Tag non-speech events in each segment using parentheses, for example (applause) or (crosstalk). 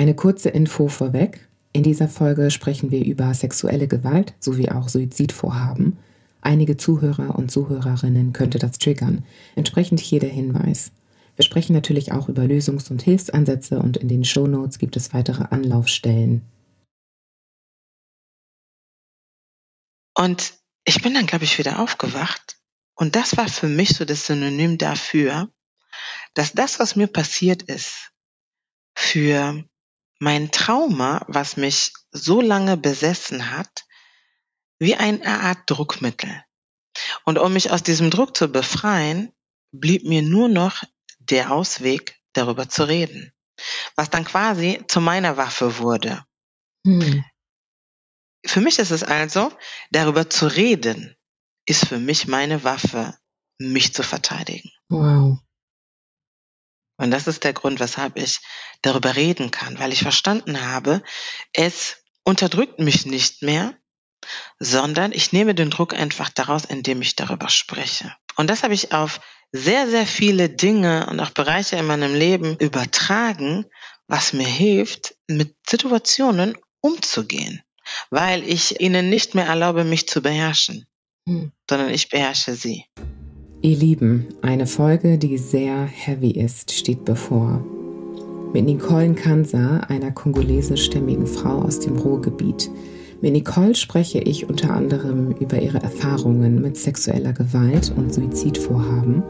Eine kurze Info vorweg. In dieser Folge sprechen wir über sexuelle Gewalt sowie auch Suizidvorhaben. Einige Zuhörer und Zuhörerinnen könnte das triggern. Entsprechend hier der Hinweis. Wir sprechen natürlich auch über Lösungs- und Hilfsansätze und in den Shownotes gibt es weitere Anlaufstellen. Und ich bin dann, glaube ich, wieder aufgewacht. Und das war für mich so das Synonym dafür, dass das, was mir passiert ist, für mein Trauma, was mich so lange besessen hat, wie eine Art Druckmittel. Und um mich aus diesem Druck zu befreien, blieb mir nur noch der Ausweg, darüber zu reden. Was dann quasi zu meiner Waffe wurde. Hm. Für mich ist es also, darüber zu reden, ist für mich meine Waffe, mich zu verteidigen. Wow. Und das ist der Grund, weshalb ich darüber reden kann, weil ich verstanden habe, es unterdrückt mich nicht mehr, sondern ich nehme den Druck einfach daraus, indem ich darüber spreche. Und das habe ich auf sehr, sehr viele Dinge und auch Bereiche in meinem Leben übertragen, was mir hilft, mit Situationen umzugehen, weil ich ihnen nicht mehr erlaube, mich zu beherrschen, hm. sondern ich beherrsche sie. Ihr Lieben, eine Folge, die sehr heavy ist, steht bevor. Mit Nicole Kansa, einer kongolesischstämmigen Frau aus dem Ruhrgebiet. Mit Nicole spreche ich unter anderem über ihre Erfahrungen mit sexueller Gewalt und Suizidvorhaben,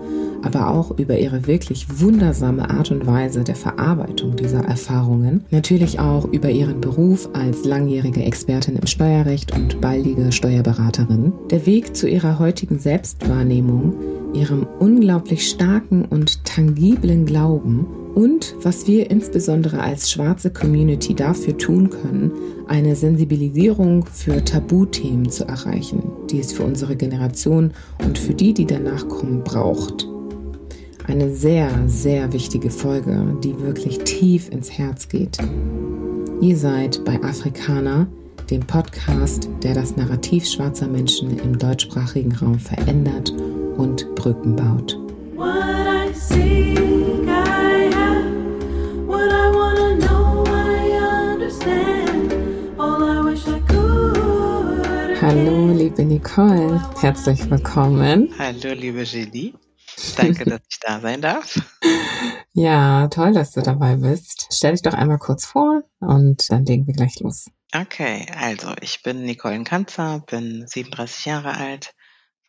aber auch über ihre wirklich wundersame Art und Weise der Verarbeitung dieser Erfahrungen. Natürlich auch über ihren Beruf als langjährige Expertin im Steuerrecht und baldige Steuerberaterin. Der Weg zu ihrer heutigen Selbstwahrnehmung ihrem unglaublich starken und tangiblen Glauben und was wir insbesondere als schwarze Community dafür tun können, eine Sensibilisierung für Tabuthemen zu erreichen, die es für unsere Generation und für die, die danach kommen, braucht. Eine sehr, sehr wichtige Folge, die wirklich tief ins Herz geht. Ihr seid bei Afrikaner, dem Podcast, der das Narrativ schwarzer Menschen im deutschsprachigen Raum verändert und Brücken baut. Hallo, liebe Nicole, herzlich willkommen. Hallo, liebe Julie. Danke, dass ich da sein darf. (laughs) Ja, toll, dass du dabei bist. Stell dich doch einmal kurz vor und dann legen wir gleich los. Okay, also ich bin Nicole Kanzer, bin 37 Jahre alt,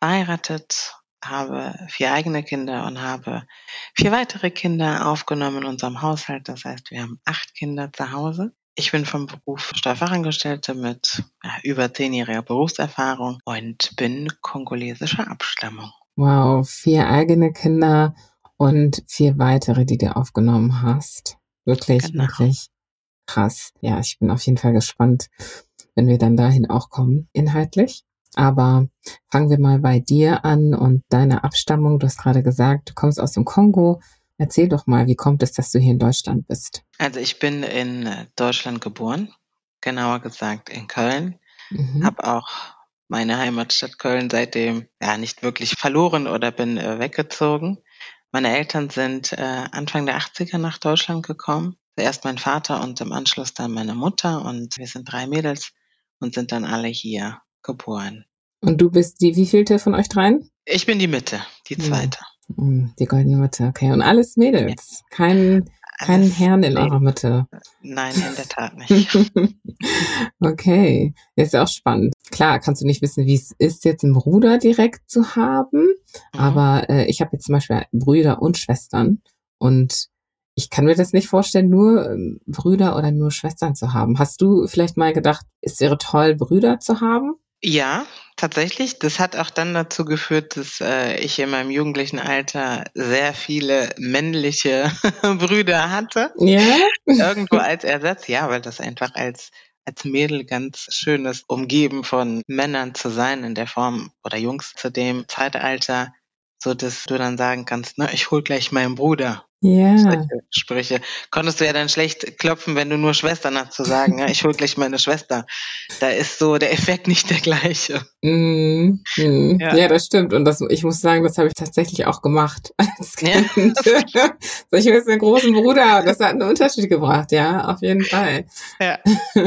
verheiratet, habe vier eigene Kinder und habe vier weitere Kinder aufgenommen in unserem Haushalt. Das heißt, wir haben acht Kinder zu Hause. Ich bin vom Beruf Steuerfachangestellte mit ja, über zehnjähriger Berufserfahrung und bin kongolesischer Abstammung. Wow, vier eigene Kinder und vier weitere, die du aufgenommen hast. Wirklich, genau. wirklich krass. Ja, ich bin auf jeden Fall gespannt, wenn wir dann dahin auch kommen, inhaltlich. Aber fangen wir mal bei dir an und deiner Abstammung. Du hast gerade gesagt, du kommst aus dem Kongo. Erzähl doch mal, wie kommt es, dass du hier in Deutschland bist? Also ich bin in Deutschland geboren, genauer gesagt in Köln. Mhm. Habe auch meine Heimatstadt Köln seitdem ja nicht wirklich verloren oder bin äh, weggezogen. Meine Eltern sind äh, Anfang der 80er nach Deutschland gekommen. Zuerst mein Vater und im Anschluss dann meine Mutter und wir sind drei Mädels und sind dann alle hier geboren. Und du bist die wievielte von euch dreien? Ich bin die Mitte, die hm. zweite. Die goldene Mitte, okay. Und alles Mädels. Kein, kein Herrn in eurer Mitte. Nein, in der Tat nicht. (laughs) okay. Ist ja auch spannend. Klar, kannst du nicht wissen, wie es ist, jetzt einen Bruder direkt zu haben. Mhm. Aber äh, ich habe jetzt zum Beispiel Brüder und Schwestern. Und ich kann mir das nicht vorstellen, nur ähm, Brüder oder nur Schwestern zu haben. Hast du vielleicht mal gedacht, es wäre toll, Brüder zu haben? Ja, tatsächlich. Das hat auch dann dazu geführt, dass äh, ich in meinem jugendlichen Alter sehr viele männliche (laughs) Brüder hatte. Ja. Irgendwo als Ersatz, ja, weil das einfach als als Mädel ganz schön ist, umgeben von Männern zu sein in der Form oder Jungs zu dem Zeitalter so dass du dann sagen kannst, na, ich hol gleich meinen Bruder. Ja. Solche Sprüche. Konntest du ja dann schlecht klopfen, wenn du nur Schwestern hast, zu sagen, ja, ich hol gleich meine Schwester. Da ist so der Effekt nicht der gleiche. Mm, mm. Ja. Ja. das stimmt. Und das, ich muss sagen, das habe ich tatsächlich auch gemacht (laughs) als Ja. Kind. so, ich will einen großen Bruder. Das hat einen Unterschied gebracht, ja, auf jeden Fall. Ja. (laughs)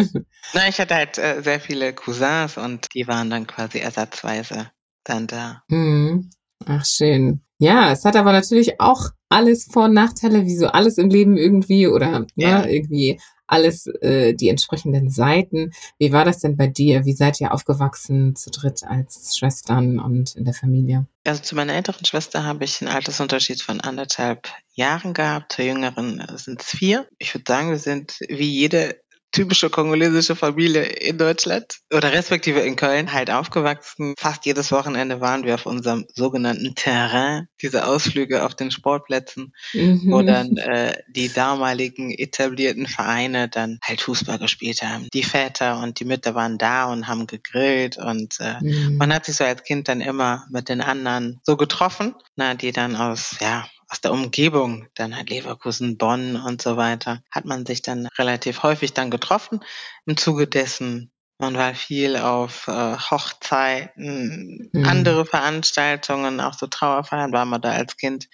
Na, ich hatte halt äh, sehr viele Cousins und die waren dann quasi ersatzweise dann da. Hm. Ach, schön. Ja, es hat aber natürlich auch alles Vor- und Nachteile, wie so alles im Leben irgendwie oder ne, Ja. irgendwie alles äh, die entsprechenden Seiten. Wie war das denn bei dir? Wie seid ihr aufgewachsen zu dritt als Schwestern und in der Familie? Also zu meiner älteren Schwester habe ich einen Altersunterschied von anderthalb Jahren gehabt. Zur jüngeren sind es vier. Ich würde sagen, wir sind wie jede typische kongolesische Familie in Deutschland oder respektive in Köln halt aufgewachsen. Fast jedes Wochenende waren wir auf unserem sogenannten Terrain, diese Ausflüge auf den Sportplätzen, Mhm. wo dann äh, die damaligen etablierten Vereine dann halt Fußball gespielt haben. Die Väter und die Mütter waren da und haben gegrillt und äh, Mhm. man hat sich so als Kind dann immer mit den anderen so getroffen, na, die dann aus, ja, aus der Umgebung, dann halt Leverkusen, Bonn und so weiter, hat man sich dann relativ häufig dann getroffen. Im Zuge dessen, man war viel auf äh, Hochzeiten, Mhm. andere Veranstaltungen, auch so Trauerfeiern war man da als Kind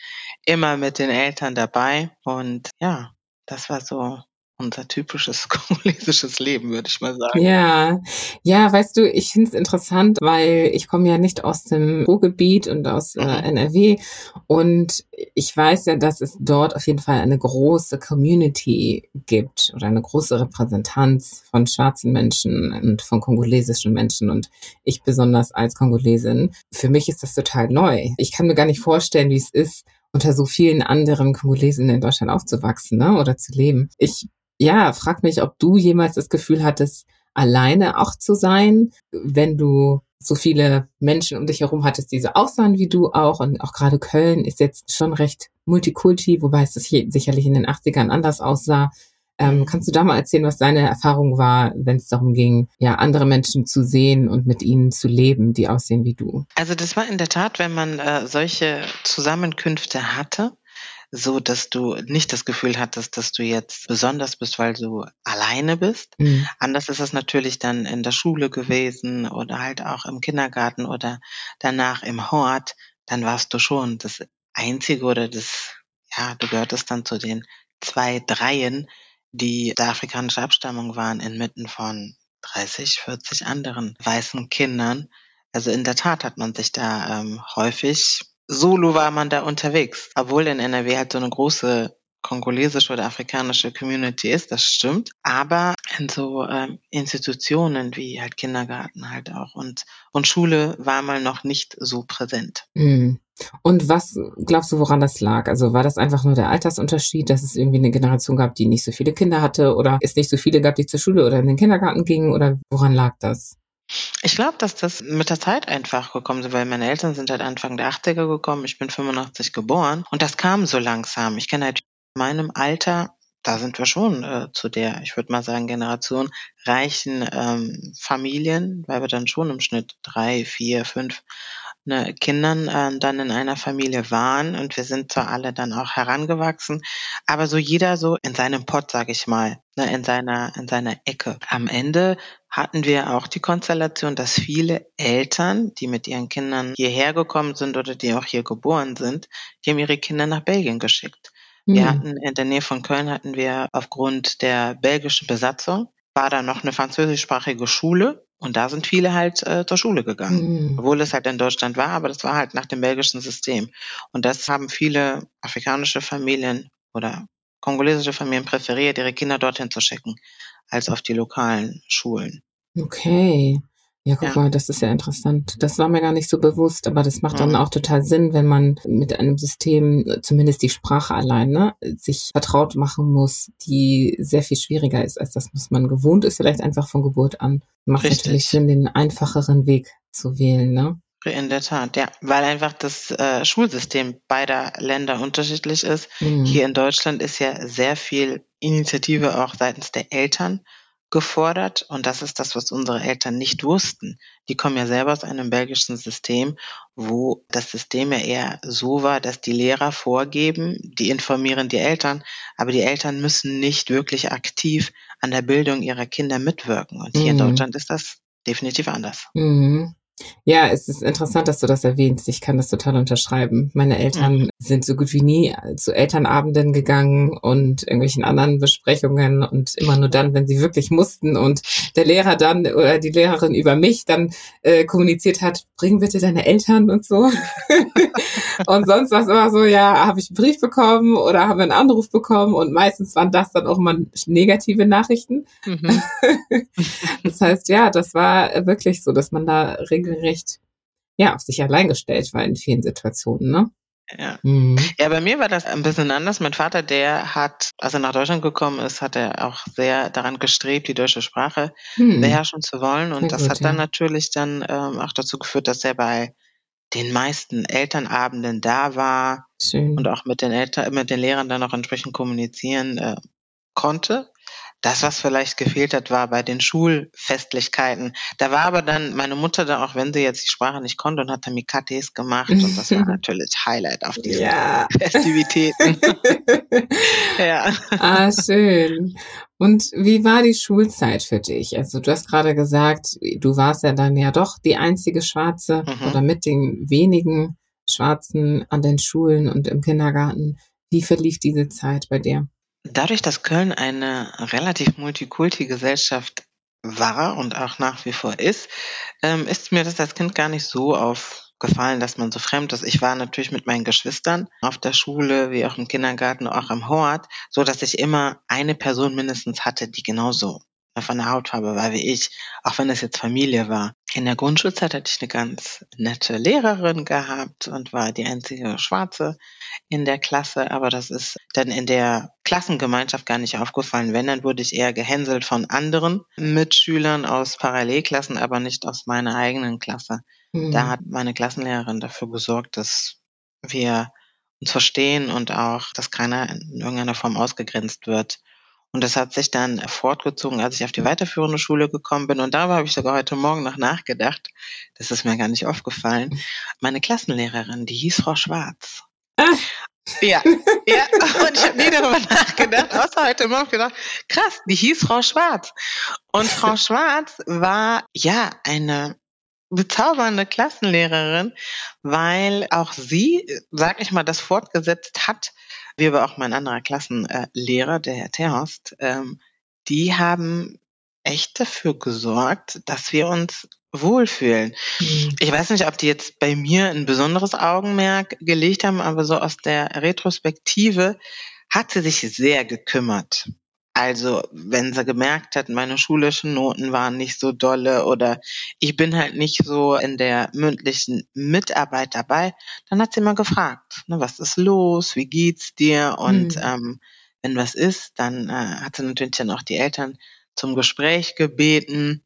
immer mit den Eltern dabei. Und ja, das war so unser typisches (laughs) kongolesisches Leben, würde ich mal sagen. Ja, ja, weißt du, ich finde es interessant, weil ich komme ja nicht aus dem Ruhrgebiet und aus äh, Mhm. NRW und ich weiß ja, dass es dort auf jeden Fall eine große Community gibt oder eine große Repräsentanz von schwarzen Menschen und von kongolesischen Menschen und ich besonders als Kongolesin. Für mich ist das total neu. Ich kann mir gar nicht vorstellen, wie es ist, unter so vielen anderen Kongolesinnen in Deutschland aufzuwachsen ne? oder zu leben. Ich ja, frag mich, ob du jemals das Gefühl hattest, alleine auch zu sein, wenn du so viele Menschen um dich herum hattest, die so aussahen wie du auch. Und auch gerade Köln ist jetzt schon recht multikulti, wobei es das hier sicherlich in den 80ern anders aussah. Ähm, kannst du da mal erzählen, was deine Erfahrung war, wenn es darum ging, ja, andere Menschen zu sehen und mit ihnen zu leben, die aussehen wie du? Also das war in der Tat, wenn man äh, solche Zusammenkünfte hatte, so dass du nicht das Gefühl hattest, dass du jetzt besonders bist, weil du alleine bist. Mhm. Anders ist es natürlich dann in der Schule gewesen oder halt auch im Kindergarten oder danach im Hort. Dann warst du schon das Einzige oder das, ja, du gehörtest dann zu den zwei Dreien, die der afrikanische Abstammung waren, inmitten von 30, 40 anderen weißen Kindern. Also in der Tat hat man sich da ähm, häufig, solo war man da unterwegs, obwohl in NRW halt so eine große kongolesische oder afrikanische Community ist, das stimmt. Aber in so ähm, Institutionen wie halt Kindergarten halt auch und, und Schule war mal noch nicht so präsent. Mhm. Und was glaubst du, woran das lag? Also war das einfach nur der Altersunterschied, dass es irgendwie eine Generation gab, die nicht so viele Kinder hatte oder es nicht so viele gab, die zur Schule oder in den Kindergarten gingen oder woran lag das? Ich glaube, dass das mit der Zeit einfach gekommen ist, weil meine Eltern sind halt Anfang der 80er gekommen. Ich bin 85 geboren und das kam so langsam. Ich kenne halt in meinem Alter, da sind wir schon äh, zu der, ich würde mal sagen, Generation reichen ähm, Familien, weil wir dann schon im Schnitt drei, vier, fünf ne, Kindern äh, dann in einer Familie waren und wir sind zwar alle dann auch herangewachsen, aber so jeder so in seinem Pott, sag ich mal, ne, in seiner in seiner Ecke. Am Ende hatten wir auch die Konstellation, dass viele Eltern, die mit ihren Kindern hierher gekommen sind oder die auch hier geboren sind, die haben ihre Kinder nach Belgien geschickt. Wir Hm. hatten in der Nähe von Köln hatten wir aufgrund der belgischen Besatzung war da noch eine französischsprachige Schule und da sind viele halt äh, zur Schule gegangen. Hm. Obwohl es halt in Deutschland war, aber das war halt nach dem belgischen System. Und das haben viele afrikanische Familien oder kongolesische Familien präferiert, ihre Kinder dorthin zu schicken, als auf die lokalen Schulen. Okay. Ja, guck Ja. mal, das ist ja interessant. Das war mir gar nicht so bewusst, aber das macht dann Mhm. auch total Sinn, wenn man mit einem System, äh, zumindest die Sprache allein, ne, sich vertraut machen muss, die sehr viel schwieriger ist als das, was man gewohnt ist, vielleicht einfach von Geburt an. Macht Richtig. natürlich Sinn, den einfacheren Weg zu wählen, ne? In der Tat, ja, weil einfach das äh, Schulsystem beider Länder unterschiedlich ist. Mhm. Hier in Deutschland ist ja sehr viel Initiative auch seitens der Eltern gefordert und das ist das, was unsere Eltern nicht wussten. Die kommen ja selber aus einem belgischen System, wo das System ja eher so war, dass die Lehrer vorgeben, die informieren die Eltern, aber die Eltern müssen nicht wirklich aktiv an der Bildung ihrer Kinder mitwirken. Und hier mhm. in Deutschland ist das definitiv anders. Mhm. Ja, es ist interessant, dass du das erwähnst. Ich kann das total unterschreiben. Meine Eltern sind so gut wie nie zu Elternabenden gegangen und irgendwelchen anderen Besprechungen und immer nur dann, wenn sie wirklich mussten und der Lehrer dann oder die Lehrerin über mich dann äh, kommuniziert hat, bring bitte deine Eltern und so. (laughs) und sonst war es immer so, ja, habe ich einen Brief bekommen oder habe einen Anruf bekommen und meistens waren das dann auch immer negative Nachrichten. Mhm. (laughs) das heißt, ja, das war wirklich so, dass man da regelrecht ja, auf sich allein gestellt war in vielen Situationen, ne? Ja. Mhm. ja, bei mir war das ein bisschen anders. Mein Vater, der hat, als er nach Deutschland gekommen ist, hat er auch sehr daran gestrebt, die deutsche Sprache mhm. beherrschen zu wollen. Und sehr das gut, hat dann ja. natürlich dann ähm, auch dazu geführt, dass er bei den meisten Elternabenden da war Schön. und auch mit den Eltern, mit den Lehrern dann auch entsprechend kommunizieren äh, konnte. Das, was vielleicht gefehlt hat, war bei den Schulfestlichkeiten. Da war aber dann meine Mutter da, auch wenn sie jetzt die Sprache nicht konnte, und hat Tamikates gemacht. Und das war (laughs) natürlich Highlight auf diesen ja. Festivitäten. (laughs) ja. Ah, schön. Und wie war die Schulzeit für dich? Also du hast gerade gesagt, du warst ja dann ja doch die einzige Schwarze mhm. oder mit den wenigen Schwarzen an den Schulen und im Kindergarten. Wie verlief diese Zeit bei dir? Dadurch, dass Köln eine relativ Multikulti-Gesellschaft war und auch nach wie vor ist, ähm, ist mir das als Kind gar nicht so aufgefallen, dass man so fremd ist. Ich war natürlich mit meinen Geschwistern auf der Schule, wie auch im Kindergarten, auch im Hort, so dass ich immer eine Person mindestens hatte, die genauso von der Hautfarbe war wie ich, auch wenn es jetzt Familie war. In der Grundschulzeit hatte ich eine ganz nette Lehrerin gehabt und war die einzige Schwarze in der Klasse, aber das ist dann in der Klassengemeinschaft gar nicht aufgefallen. Wenn, dann wurde ich eher gehänselt von anderen Mitschülern aus Parallelklassen, aber nicht aus meiner eigenen Klasse. Mhm. Da hat meine Klassenlehrerin dafür gesorgt, dass wir uns verstehen und auch, dass keiner in irgendeiner Form ausgegrenzt wird. Und das hat sich dann fortgezogen, als ich auf die weiterführende Schule gekommen bin. Und darüber habe ich sogar heute Morgen noch nachgedacht. Das ist mir gar nicht aufgefallen. Meine Klassenlehrerin, die hieß Frau Schwarz. Ah. Ja, ja. (laughs) Und ich habe nie darüber nachgedacht, außer heute Morgen gedacht, krass, die hieß Frau Schwarz. Und Frau Schwarz war ja eine bezaubernde Klassenlehrerin, weil auch sie, sag ich mal, das fortgesetzt hat, wie aber auch mein anderer Klassenlehrer, der Herr Terhorst, ähm, die haben echt dafür gesorgt, dass wir uns wohlfühlen. Mhm. Ich weiß nicht, ob die jetzt bei mir ein besonderes Augenmerk gelegt haben, aber so aus der Retrospektive hat sie sich sehr gekümmert. Also, wenn sie gemerkt hat, meine schulischen Noten waren nicht so dolle oder ich bin halt nicht so in der mündlichen Mitarbeit dabei, dann hat sie mal gefragt, ne, was ist los, wie geht's dir? Und mhm. ähm, wenn was ist, dann äh, hat sie natürlich dann auch die Eltern zum Gespräch gebeten.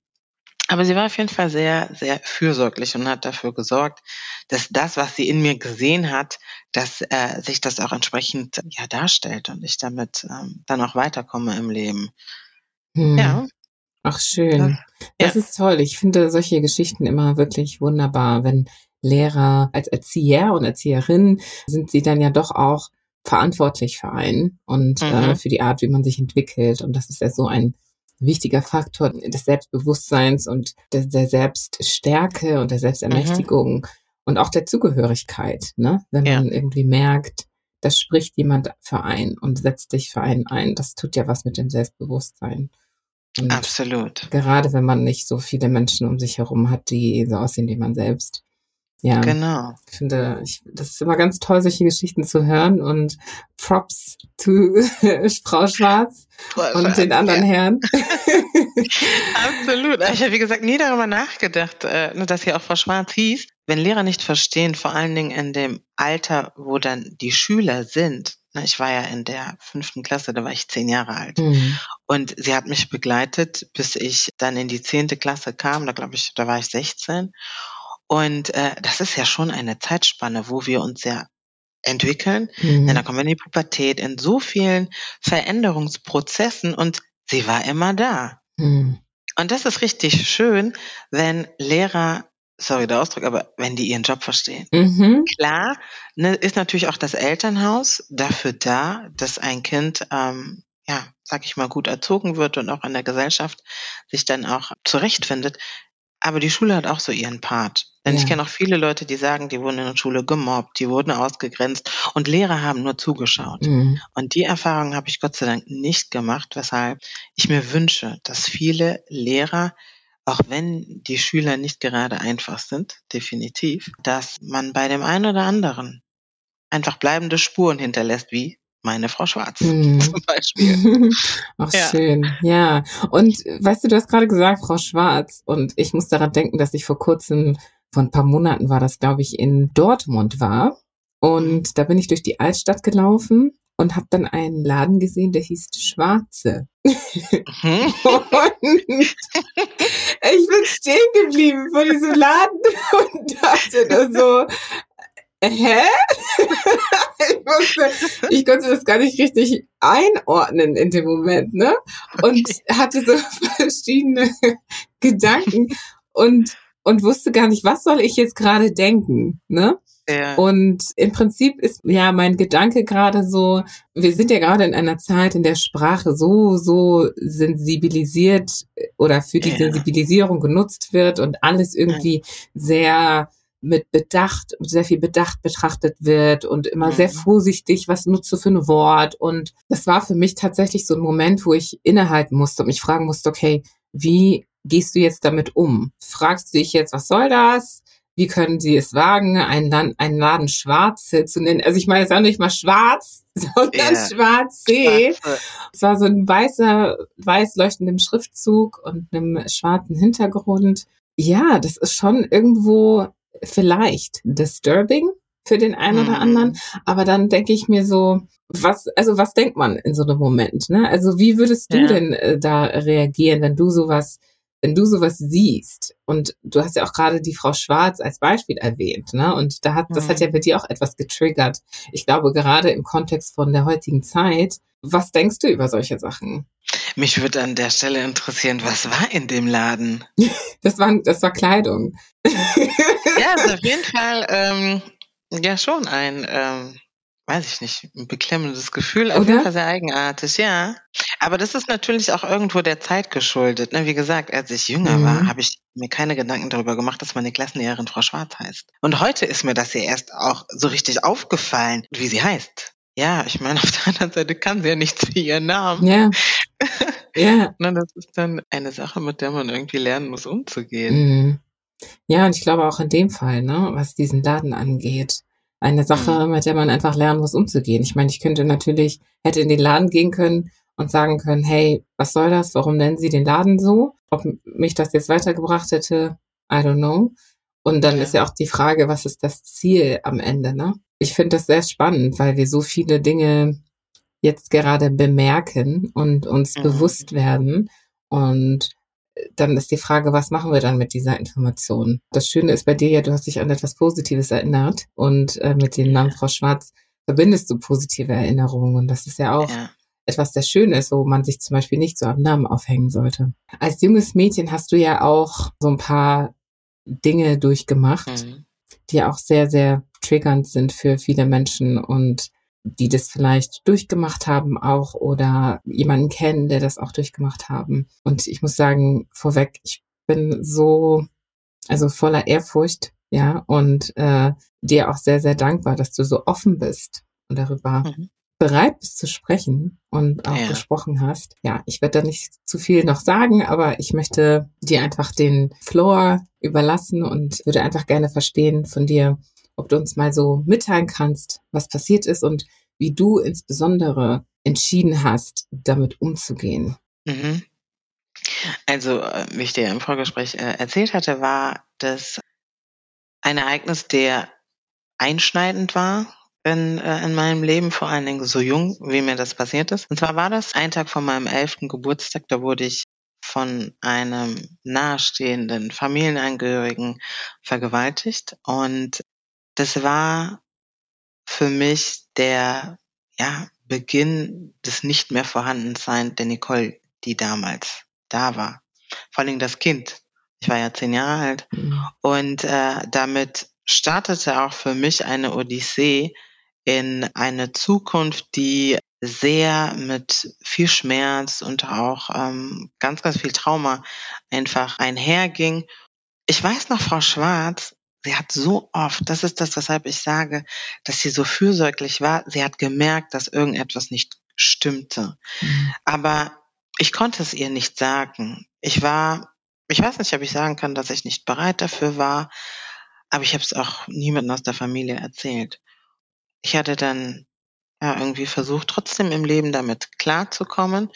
Aber sie war auf jeden Fall sehr, sehr fürsorglich und hat dafür gesorgt, dass das, was sie in mir gesehen hat, dass äh, sich das auch entsprechend ja darstellt und ich damit ähm, dann auch weiterkomme im Leben. Hm. Ja. Ach schön. Das ja. ist toll. Ich finde solche Geschichten immer wirklich wunderbar, wenn Lehrer als Erzieher und Erzieherin sind sie dann ja doch auch verantwortlich für einen und äh, mhm. äh, für die Art, wie man sich entwickelt. Und das ist ja so ein wichtiger Faktor des Selbstbewusstseins und der, der Selbststärke und der Selbstermächtigung mhm. und auch der Zugehörigkeit, ne? Wenn ja. man irgendwie merkt, das spricht jemand für einen und setzt dich für einen ein. Das tut ja was mit dem Selbstbewusstsein. Und Absolut. Gerade wenn man nicht so viele Menschen um sich herum hat, die so aussehen wie man selbst. Ja, genau. Ich finde, ich, das ist immer ganz toll, solche Geschichten zu hören und Props zu (laughs) Frau Schwarz Frau und Schwarz, den anderen ja. Herren. (laughs) Absolut. Ich habe, wie gesagt, nie darüber nachgedacht, äh, dass hier auch Frau Schwarz hieß. Wenn Lehrer nicht verstehen, vor allen Dingen in dem Alter, wo dann die Schüler sind, ich war ja in der fünften Klasse, da war ich zehn Jahre alt. Mhm. Und sie hat mich begleitet, bis ich dann in die zehnte Klasse kam. Da glaube ich, da war ich 16. Und äh, das ist ja schon eine Zeitspanne, wo wir uns ja entwickeln. Mhm. Ja, dann kommen wir in die Pubertät, in so vielen Veränderungsprozessen und sie war immer da. Hm. Und das ist richtig schön, wenn Lehrer sorry der Ausdruck, aber wenn die ihren Job verstehen. Mhm. Klar, ne, ist natürlich auch das Elternhaus dafür da, dass ein Kind, ähm, ja, sag ich mal, gut erzogen wird und auch in der Gesellschaft sich dann auch zurechtfindet. Aber die Schule hat auch so ihren Part. Denn ja. ich kenne auch viele Leute, die sagen, die wurden in der Schule gemobbt, die wurden ausgegrenzt und Lehrer haben nur zugeschaut. Mhm. Und die Erfahrung habe ich Gott sei Dank nicht gemacht, weshalb ich mir wünsche, dass viele Lehrer auch wenn die Schüler nicht gerade einfach sind, definitiv, dass man bei dem einen oder anderen einfach bleibende Spuren hinterlässt, wie meine Frau Schwarz mm. (laughs) zum Beispiel. (laughs) Ach, ja. schön. Ja. Und weißt du, du hast gerade gesagt, Frau Schwarz, und ich muss daran denken, dass ich vor kurzem, vor ein paar Monaten war das, glaube ich, in Dortmund war. Und da bin ich durch die Altstadt gelaufen und habe dann einen Laden gesehen, der hieß Schwarze. Mhm. (laughs) und ich bin stehen geblieben vor diesem Laden und dachte da so, hä? ich, wusste, ich konnte das gar nicht richtig einordnen in dem Moment, ne? Und okay. hatte so (laughs) verschiedene Gedanken und, und wusste gar nicht, was soll ich jetzt gerade denken, ne? Ja. Und im Prinzip ist ja mein Gedanke gerade so, wir sind ja gerade in einer Zeit, in der Sprache so, so sensibilisiert oder für die ja. Sensibilisierung genutzt wird und alles irgendwie ja. sehr mit Bedacht, sehr viel Bedacht betrachtet wird und immer sehr mhm. vorsichtig, was nutze für ein Wort. Und das war für mich tatsächlich so ein Moment, wo ich innehalten musste und mich fragen musste, okay, wie gehst du jetzt damit um? Fragst du dich jetzt, was soll das? wie können sie es wagen, einen, Land, einen Laden Schwarze zu nennen? Also ich meine jetzt auch nicht mal schwarz, (laughs) sondern yeah. Schwarze. Es war so ein weißer, weiß leuchtendem Schriftzug und einem schwarzen Hintergrund. Ja, das ist schon irgendwo vielleicht disturbing für den einen oder mhm. anderen. Aber dann denke ich mir so, was, also was denkt man in so einem Moment? Ne? Also wie würdest du ja. denn äh, da reagieren, wenn du sowas wenn du sowas siehst und du hast ja auch gerade die Frau Schwarz als Beispiel erwähnt, ne? Und da hat, das hat ja mhm. bei dir auch etwas getriggert. Ich glaube, gerade im Kontext von der heutigen Zeit, was denkst du über solche Sachen? Mich würde an der Stelle interessieren, was war in dem Laden? (laughs) das war, das war Kleidung. (laughs) ja, also auf jeden Fall, ähm, ja schon ein, ähm, weiß ich nicht, ein beklemmendes Gefühl, auf jeden Fall sehr eigenartig, ja. Aber das ist natürlich auch irgendwo der Zeit geschuldet. Ne? Wie gesagt, als ich jünger mhm. war, habe ich mir keine Gedanken darüber gemacht, dass meine Klassenlehrerin Frau Schwarz heißt. Und heute ist mir das ja erst auch so richtig aufgefallen, wie sie heißt. Ja, ich meine, (laughs) auf der anderen Seite kann sie ja nichts für ihren Namen. Ja. (laughs) Ja. Na, das ist dann eine Sache, mit der man irgendwie lernen muss, umzugehen. Mhm. Ja, und ich glaube auch in dem Fall, ne, was diesen Laden angeht, eine Sache, mhm. mit der man einfach lernen muss, umzugehen. Ich meine, ich könnte natürlich, hätte in den Laden gehen können und sagen können, hey, was soll das? Warum nennen Sie den Laden so? Ob mich das jetzt weitergebracht hätte, I don't know. Und dann ja. ist ja auch die Frage, was ist das Ziel am Ende, ne? Ich finde das sehr spannend, weil wir so viele Dinge jetzt gerade bemerken und uns mhm. bewusst werden. Und dann ist die Frage, was machen wir dann mit dieser Information? Das Schöne ist bei dir ja, du hast dich an etwas Positives erinnert und äh, mit dem Namen Frau Schwarz verbindest du positive Erinnerungen und das ist ja auch ja. etwas sehr Schönes, wo man sich zum Beispiel nicht so am Namen aufhängen sollte. Als junges Mädchen hast du ja auch so ein paar Dinge durchgemacht, mhm. die auch sehr, sehr triggernd sind für viele Menschen und die das vielleicht durchgemacht haben auch oder jemanden kennen, der das auch durchgemacht haben. Und ich muss sagen, vorweg, ich bin so, also voller Ehrfurcht, ja, und äh, dir auch sehr, sehr dankbar, dass du so offen bist und darüber mhm. bereit bist zu sprechen und auch ja. gesprochen hast. Ja, ich werde da nicht zu viel noch sagen, aber ich möchte dir einfach den Floor überlassen und würde einfach gerne verstehen von dir, ob du uns mal so mitteilen kannst, was passiert ist und wie du insbesondere entschieden hast, damit umzugehen. Mhm. Also, äh, wie ich dir im Vorgespräch äh, erzählt hatte, war das ein Ereignis, der einschneidend war in, äh, in meinem Leben, vor allen Dingen so jung, wie mir das passiert ist. Und zwar war das ein Tag von meinem elften Geburtstag, da wurde ich von einem nahestehenden Familienangehörigen vergewaltigt. Und das war für mich der ja, Beginn des nicht mehr Vorhandensein der Nicole, die damals da war. Vor allem das Kind. Ich war ja zehn Jahre alt. Mhm. Und äh, damit startete auch für mich eine Odyssee in eine Zukunft, die sehr mit viel Schmerz und auch ähm, ganz, ganz viel Trauma einfach einherging. Ich weiß noch, Frau Schwarz, sie hat so oft, das ist das, weshalb ich sage, dass sie so fürsorglich war, sie hat gemerkt, dass irgendetwas nicht stimmte. Mhm. Aber ich konnte es ihr nicht sagen. Ich war, ich weiß nicht, ob ich sagen kann, dass ich nicht bereit dafür war, aber ich habe es auch niemandem aus der Familie erzählt. Ich hatte dann ja irgendwie versucht, trotzdem im Leben damit klarzukommen,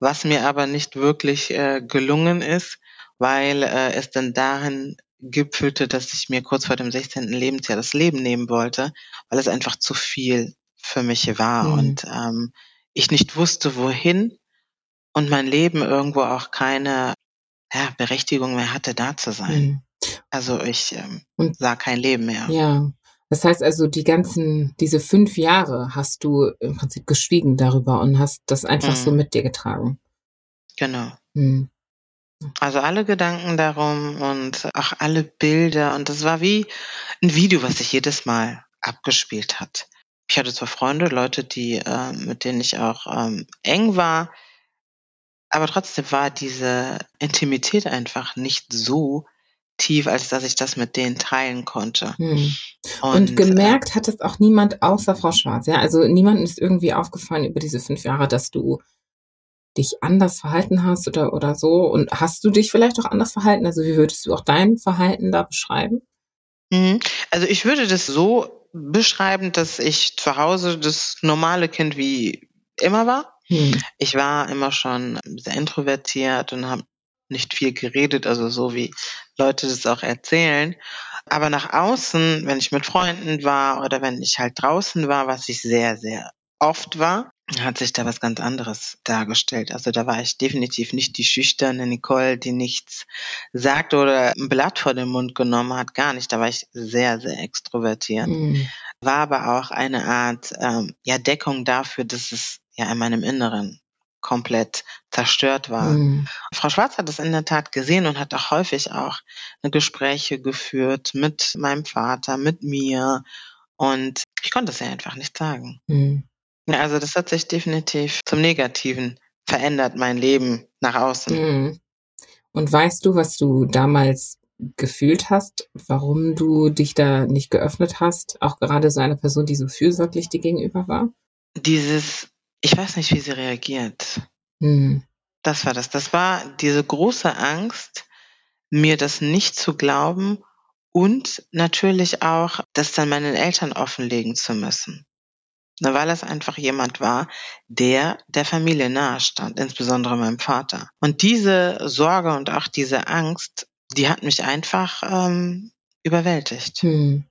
was mir aber nicht wirklich äh, gelungen ist, weil äh, es dann darin gipfelte, dass ich mir kurz vor dem 16. Lebensjahr das Leben nehmen wollte, weil es einfach zu viel für mich war mhm. und ähm, ich nicht wusste, wohin und mein Leben irgendwo auch keine ja, Berechtigung mehr hatte, da zu sein. Mhm. Also ich ähm, und, sah kein Leben mehr. Ja. Das heißt also, die ganzen, diese fünf Jahre hast du im Prinzip geschwiegen darüber und hast das einfach mhm. so mit dir getragen. Genau. Mhm. Also alle Gedanken darum und auch alle Bilder und das war wie ein Video, was sich jedes Mal abgespielt hat. Ich hatte zwar Freunde, Leute, die äh, mit denen ich auch ähm, eng war, aber trotzdem war diese Intimität einfach nicht so tief, als dass ich das mit denen teilen konnte. Hm. Und, und, gemerkt äh, hat es auch niemand außer Frau Schwarz. Ja, also niemandem ist irgendwie aufgefallen über diese fünf Jahre, dass du dich anders verhalten hast oder, oder so? Und hast du dich vielleicht auch anders verhalten? Also wie würdest du auch dein Verhalten da beschreiben? Mhm. Also ich würde das so beschreiben, dass ich zu Hause das normale Kind wie immer war. Hm. Ich war immer schon sehr introvertiert und habe nicht viel geredet, also so wie Leute das auch erzählen. Aber nach außen, wenn ich mit Freunden war oder wenn ich halt draußen war, was ich sehr, sehr oft war, hat sich da was ganz anderes dargestellt. Also da war ich definitiv nicht die schüchterne Nicole, die nichts sagt oder ein Blatt vor den Mund genommen hat, gar nicht. Da war ich sehr, sehr extrovertiert. Mhm. War aber auch eine Art ähm, ja, Deckung dafür, dass es ja in meinem Inneren komplett zerstört war. Mhm. Frau Schwarz hat es in der Tat gesehen und hat auch häufig auch Gespräche geführt mit meinem Vater, mit mir. Und ich konnte es ja einfach nicht sagen. Mhm. Ja, also das hat sich definitiv zum Negativen verändert, mein Leben nach außen. Mhm. Und weißt du, was du damals gefühlt hast, warum du dich da nicht geöffnet hast? Auch gerade so eine Person, die so fürsorglich dir gegenüber war? Dieses, ich weiß nicht, wie sie reagiert. Mhm. Das war das. Das war diese große Angst, mir das nicht zu glauben und natürlich auch, das dann meinen Eltern offenlegen zu müssen. Ne, weil es einfach jemand war, der der Familie nahe stand, insbesondere meinem Vater. Und diese Sorge und auch diese Angst, die hat mich einfach ähm, überwältigt. Hm.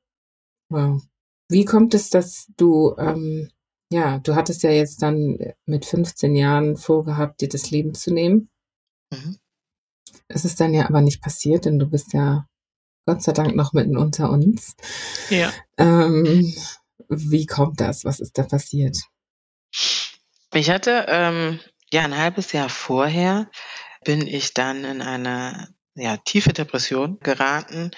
Wow. Wie kommt es, dass du, ähm, ja, du hattest ja jetzt dann mit 15 Jahren vorgehabt, dir das Leben zu nehmen. Mhm. Es ist dann ja aber nicht passiert, denn du bist ja Gott sei Dank noch mitten unter uns. Ja. Ähm, wie kommt das? Was ist da passiert? Ich hatte ähm, ja ein halbes Jahr vorher bin ich dann in eine ja, tiefe Depression geraten,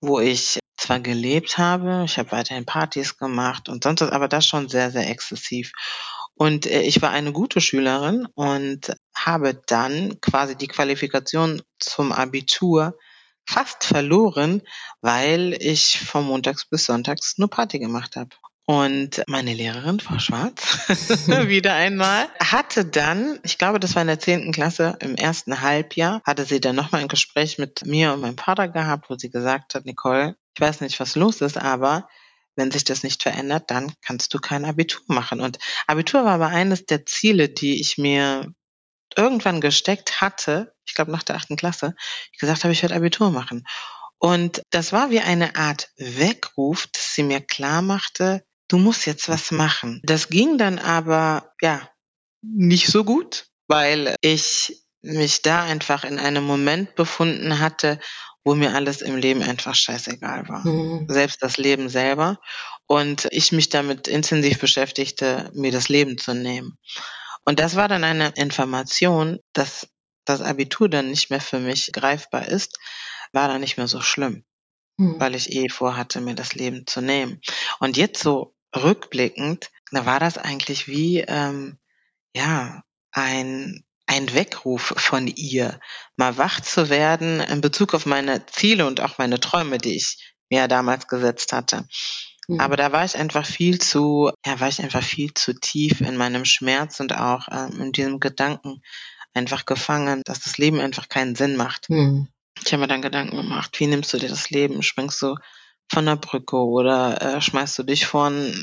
wo ich zwar gelebt habe, ich habe weiterhin Partys gemacht und sonst was, aber das schon sehr, sehr exzessiv. Und äh, ich war eine gute Schülerin und habe dann quasi die Qualifikation zum Abitur fast verloren, weil ich von montags bis sonntags nur Party gemacht habe. Und meine Lehrerin, Frau Schwarz, (laughs) wieder einmal, hatte dann, ich glaube, das war in der zehnten Klasse, im ersten Halbjahr, hatte sie dann nochmal ein Gespräch mit mir und meinem Vater gehabt, wo sie gesagt hat, Nicole, ich weiß nicht, was los ist, aber wenn sich das nicht verändert, dann kannst du kein Abitur machen. Und Abitur war aber eines der Ziele, die ich mir irgendwann gesteckt hatte, ich glaube nach der achten Klasse, ich gesagt habe, ich werde Abitur machen. Und das war wie eine Art Weckruf, dass sie mir klar machte, du musst jetzt was machen. Das ging dann aber, ja, nicht so gut, weil ich mich da einfach in einem Moment befunden hatte, wo mir alles im Leben einfach scheißegal war. Mhm. Selbst das Leben selber. Und ich mich damit intensiv beschäftigte, mir das Leben zu nehmen. Und das war dann eine Information, dass das Abitur dann nicht mehr für mich greifbar ist, war dann nicht mehr so schlimm, hm. weil ich eh vorhatte, mir das Leben zu nehmen. Und jetzt so rückblickend, da war das eigentlich wie, ähm, ja, ein, ein Weckruf von ihr, mal wach zu werden in Bezug auf meine Ziele und auch meine Träume, die ich mir damals gesetzt hatte. Mhm. Aber da war ich einfach viel zu, ja, war ich einfach viel zu tief in meinem Schmerz und auch ähm, in diesem Gedanken einfach gefangen, dass das Leben einfach keinen Sinn macht. Mhm. Ich habe mir dann Gedanken gemacht, wie nimmst du dir das Leben? Springst du von der Brücke oder äh, schmeißt du dich von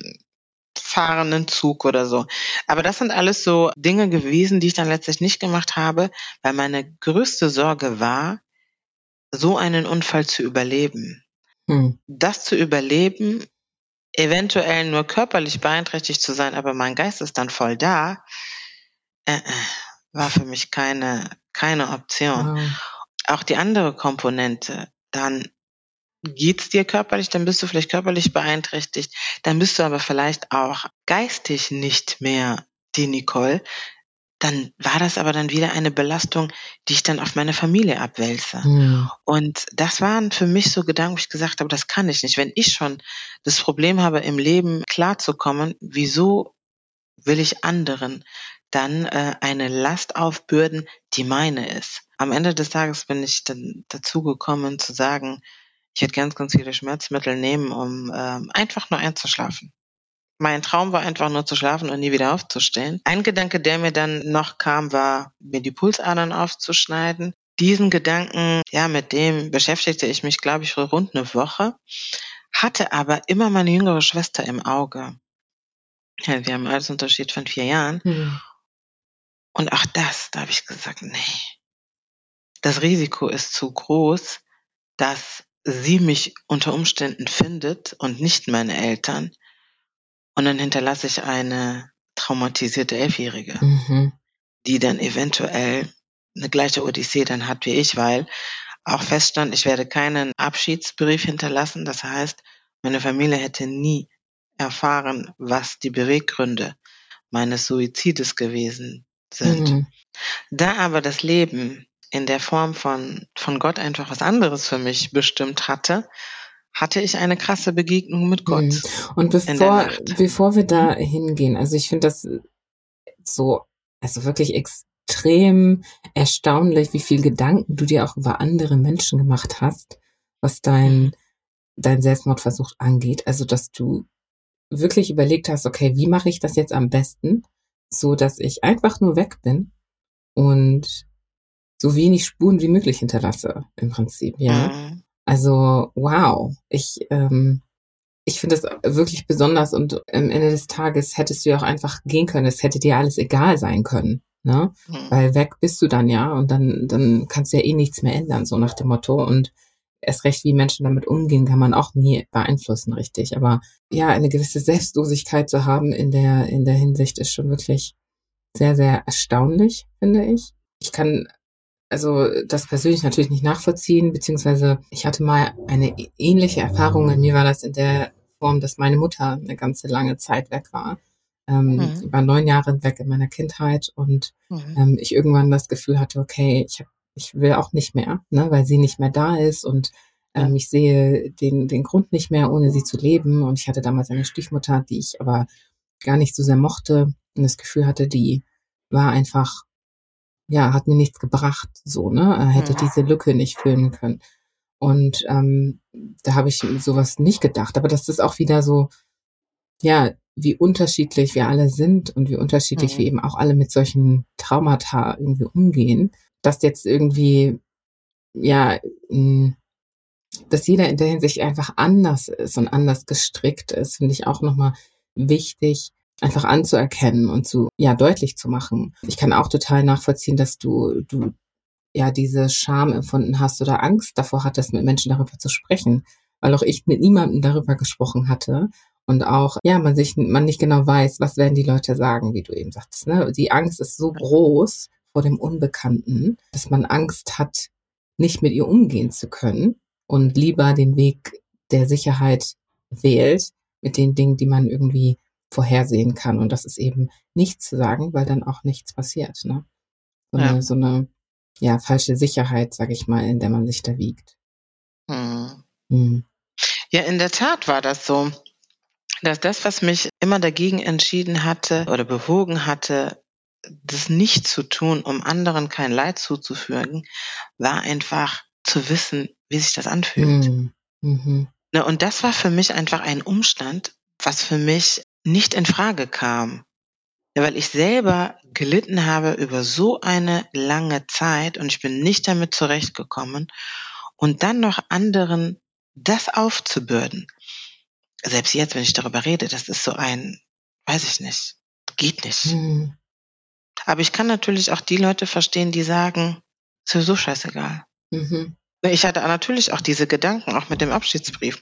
fahrenden Zug oder so. Aber das sind alles so Dinge gewesen, die ich dann letztlich nicht gemacht habe, weil meine größte Sorge war, so einen Unfall zu überleben. Hm. Das zu überleben, eventuell nur körperlich beeinträchtigt zu sein, aber mein Geist ist dann voll da, äh, äh war für mich keine, keine Option. Wow. Auch die andere Komponente, dann geht's dir körperlich, dann bist du vielleicht körperlich beeinträchtigt, dann bist du aber vielleicht auch geistig nicht mehr die Nicole. Dann war das aber dann wieder eine Belastung, die ich dann auf meine Familie abwälze. Mhm. Und das waren für mich so Gedanken, wo ich gesagt habe, das kann ich nicht. Wenn ich schon das Problem habe, im Leben klarzukommen, wieso will ich anderen dann äh, eine Last aufbürden, die meine ist? Am Ende des Tages bin ich dann dazu gekommen zu sagen, ich hätte ganz, ganz viele Schmerzmittel nehmen, um ähm, einfach nur einzuschlafen. Mein Traum war einfach nur zu schlafen und nie wieder aufzustehen. Ein Gedanke, der mir dann noch kam, war, mir die Pulsadern aufzuschneiden. Diesen Gedanken, ja, mit dem beschäftigte ich mich, glaube ich, rund eine Woche, hatte aber immer meine jüngere Schwester im Auge. Ja, wir haben einen Altersunterschied von vier Jahren. Mhm. Und auch das, da habe ich gesagt, nee, das Risiko ist zu groß, dass sie mich unter Umständen findet und nicht meine Eltern. Und dann hinterlasse ich eine traumatisierte Elfjährige, mhm. die dann eventuell eine gleiche Odyssee dann hat wie ich, weil auch feststand, ich werde keinen Abschiedsbrief hinterlassen. Das heißt, meine Familie hätte nie erfahren, was die Beweggründe meines Suizides gewesen sind. Mhm. Da aber das Leben in der Form von, von Gott einfach was anderes für mich bestimmt hatte, hatte ich eine krasse Begegnung mit Gott. Mhm. Und bevor, bevor wir da hingehen, also ich finde das so, also wirklich extrem erstaunlich, wie viel Gedanken du dir auch über andere Menschen gemacht hast, was dein, mhm. dein Selbstmordversuch angeht. Also, dass du wirklich überlegt hast, okay, wie mache ich das jetzt am besten, so dass ich einfach nur weg bin und so wenig Spuren wie möglich hinterlasse, im Prinzip, ja. Mhm. Also, wow. Ich, ähm, ich finde das wirklich besonders und am Ende des Tages hättest du ja auch einfach gehen können. Es hätte dir alles egal sein können. Ne? Mhm. Weil weg bist du dann ja und dann, dann kannst du ja eh nichts mehr ändern, so nach dem Motto. Und erst recht, wie Menschen damit umgehen, kann man auch nie beeinflussen, richtig. Aber ja, eine gewisse Selbstlosigkeit zu haben in der, in der Hinsicht ist schon wirklich sehr, sehr erstaunlich, finde ich. Ich kann also das persönlich natürlich nicht nachvollziehen, beziehungsweise ich hatte mal eine ähnliche Erfahrung. In mir war das in der Form, dass meine Mutter eine ganze lange Zeit weg war. Ähm, mhm. Über neun Jahre weg in meiner Kindheit und mhm. ähm, ich irgendwann das Gefühl hatte, okay, ich, hab, ich will auch nicht mehr, ne, weil sie nicht mehr da ist und ähm, ich sehe den, den Grund nicht mehr, ohne sie zu leben. Und ich hatte damals eine Stiefmutter, die ich aber gar nicht so sehr mochte und das Gefühl hatte, die war einfach ja, hat mir nichts gebracht, so, ne? Er hätte mhm. diese Lücke nicht füllen können. Und ähm, da habe ich sowas nicht gedacht. Aber das ist auch wieder so, ja, wie unterschiedlich wir alle sind und wie unterschiedlich mhm. wir eben auch alle mit solchen Traumata irgendwie umgehen. Dass jetzt irgendwie, ja, dass jeder in der Hinsicht einfach anders ist und anders gestrickt ist, finde ich auch nochmal wichtig, einfach anzuerkennen und zu, ja, deutlich zu machen. Ich kann auch total nachvollziehen, dass du, du, ja, diese Scham empfunden hast oder Angst davor hattest, mit Menschen darüber zu sprechen, weil auch ich mit niemandem darüber gesprochen hatte und auch, ja, man sich, man nicht genau weiß, was werden die Leute sagen, wie du eben sagtest, ne? Die Angst ist so groß vor dem Unbekannten, dass man Angst hat, nicht mit ihr umgehen zu können und lieber den Weg der Sicherheit wählt mit den Dingen, die man irgendwie vorhersehen kann. Und das ist eben nichts zu sagen, weil dann auch nichts passiert. Ne? So, ja. eine, so eine ja, falsche Sicherheit, sag ich mal, in der man sich da wiegt. Mhm. Mhm. Ja, in der Tat war das so, dass das, was mich immer dagegen entschieden hatte oder bewogen hatte, das nicht zu tun, um anderen kein Leid zuzufügen, war einfach zu wissen, wie sich das anfühlt. Mhm. Mhm. Ne, und das war für mich einfach ein Umstand, was für mich nicht in Frage kam. Ja, weil ich selber gelitten habe über so eine lange Zeit und ich bin nicht damit zurechtgekommen und dann noch anderen das aufzubürden. Selbst jetzt, wenn ich darüber rede, das ist so ein, weiß ich nicht, geht nicht. Mhm. Aber ich kann natürlich auch die Leute verstehen, die sagen, ist sowieso scheißegal. Mhm. Ich hatte natürlich auch diese Gedanken, auch mit dem Abschiedsbrief.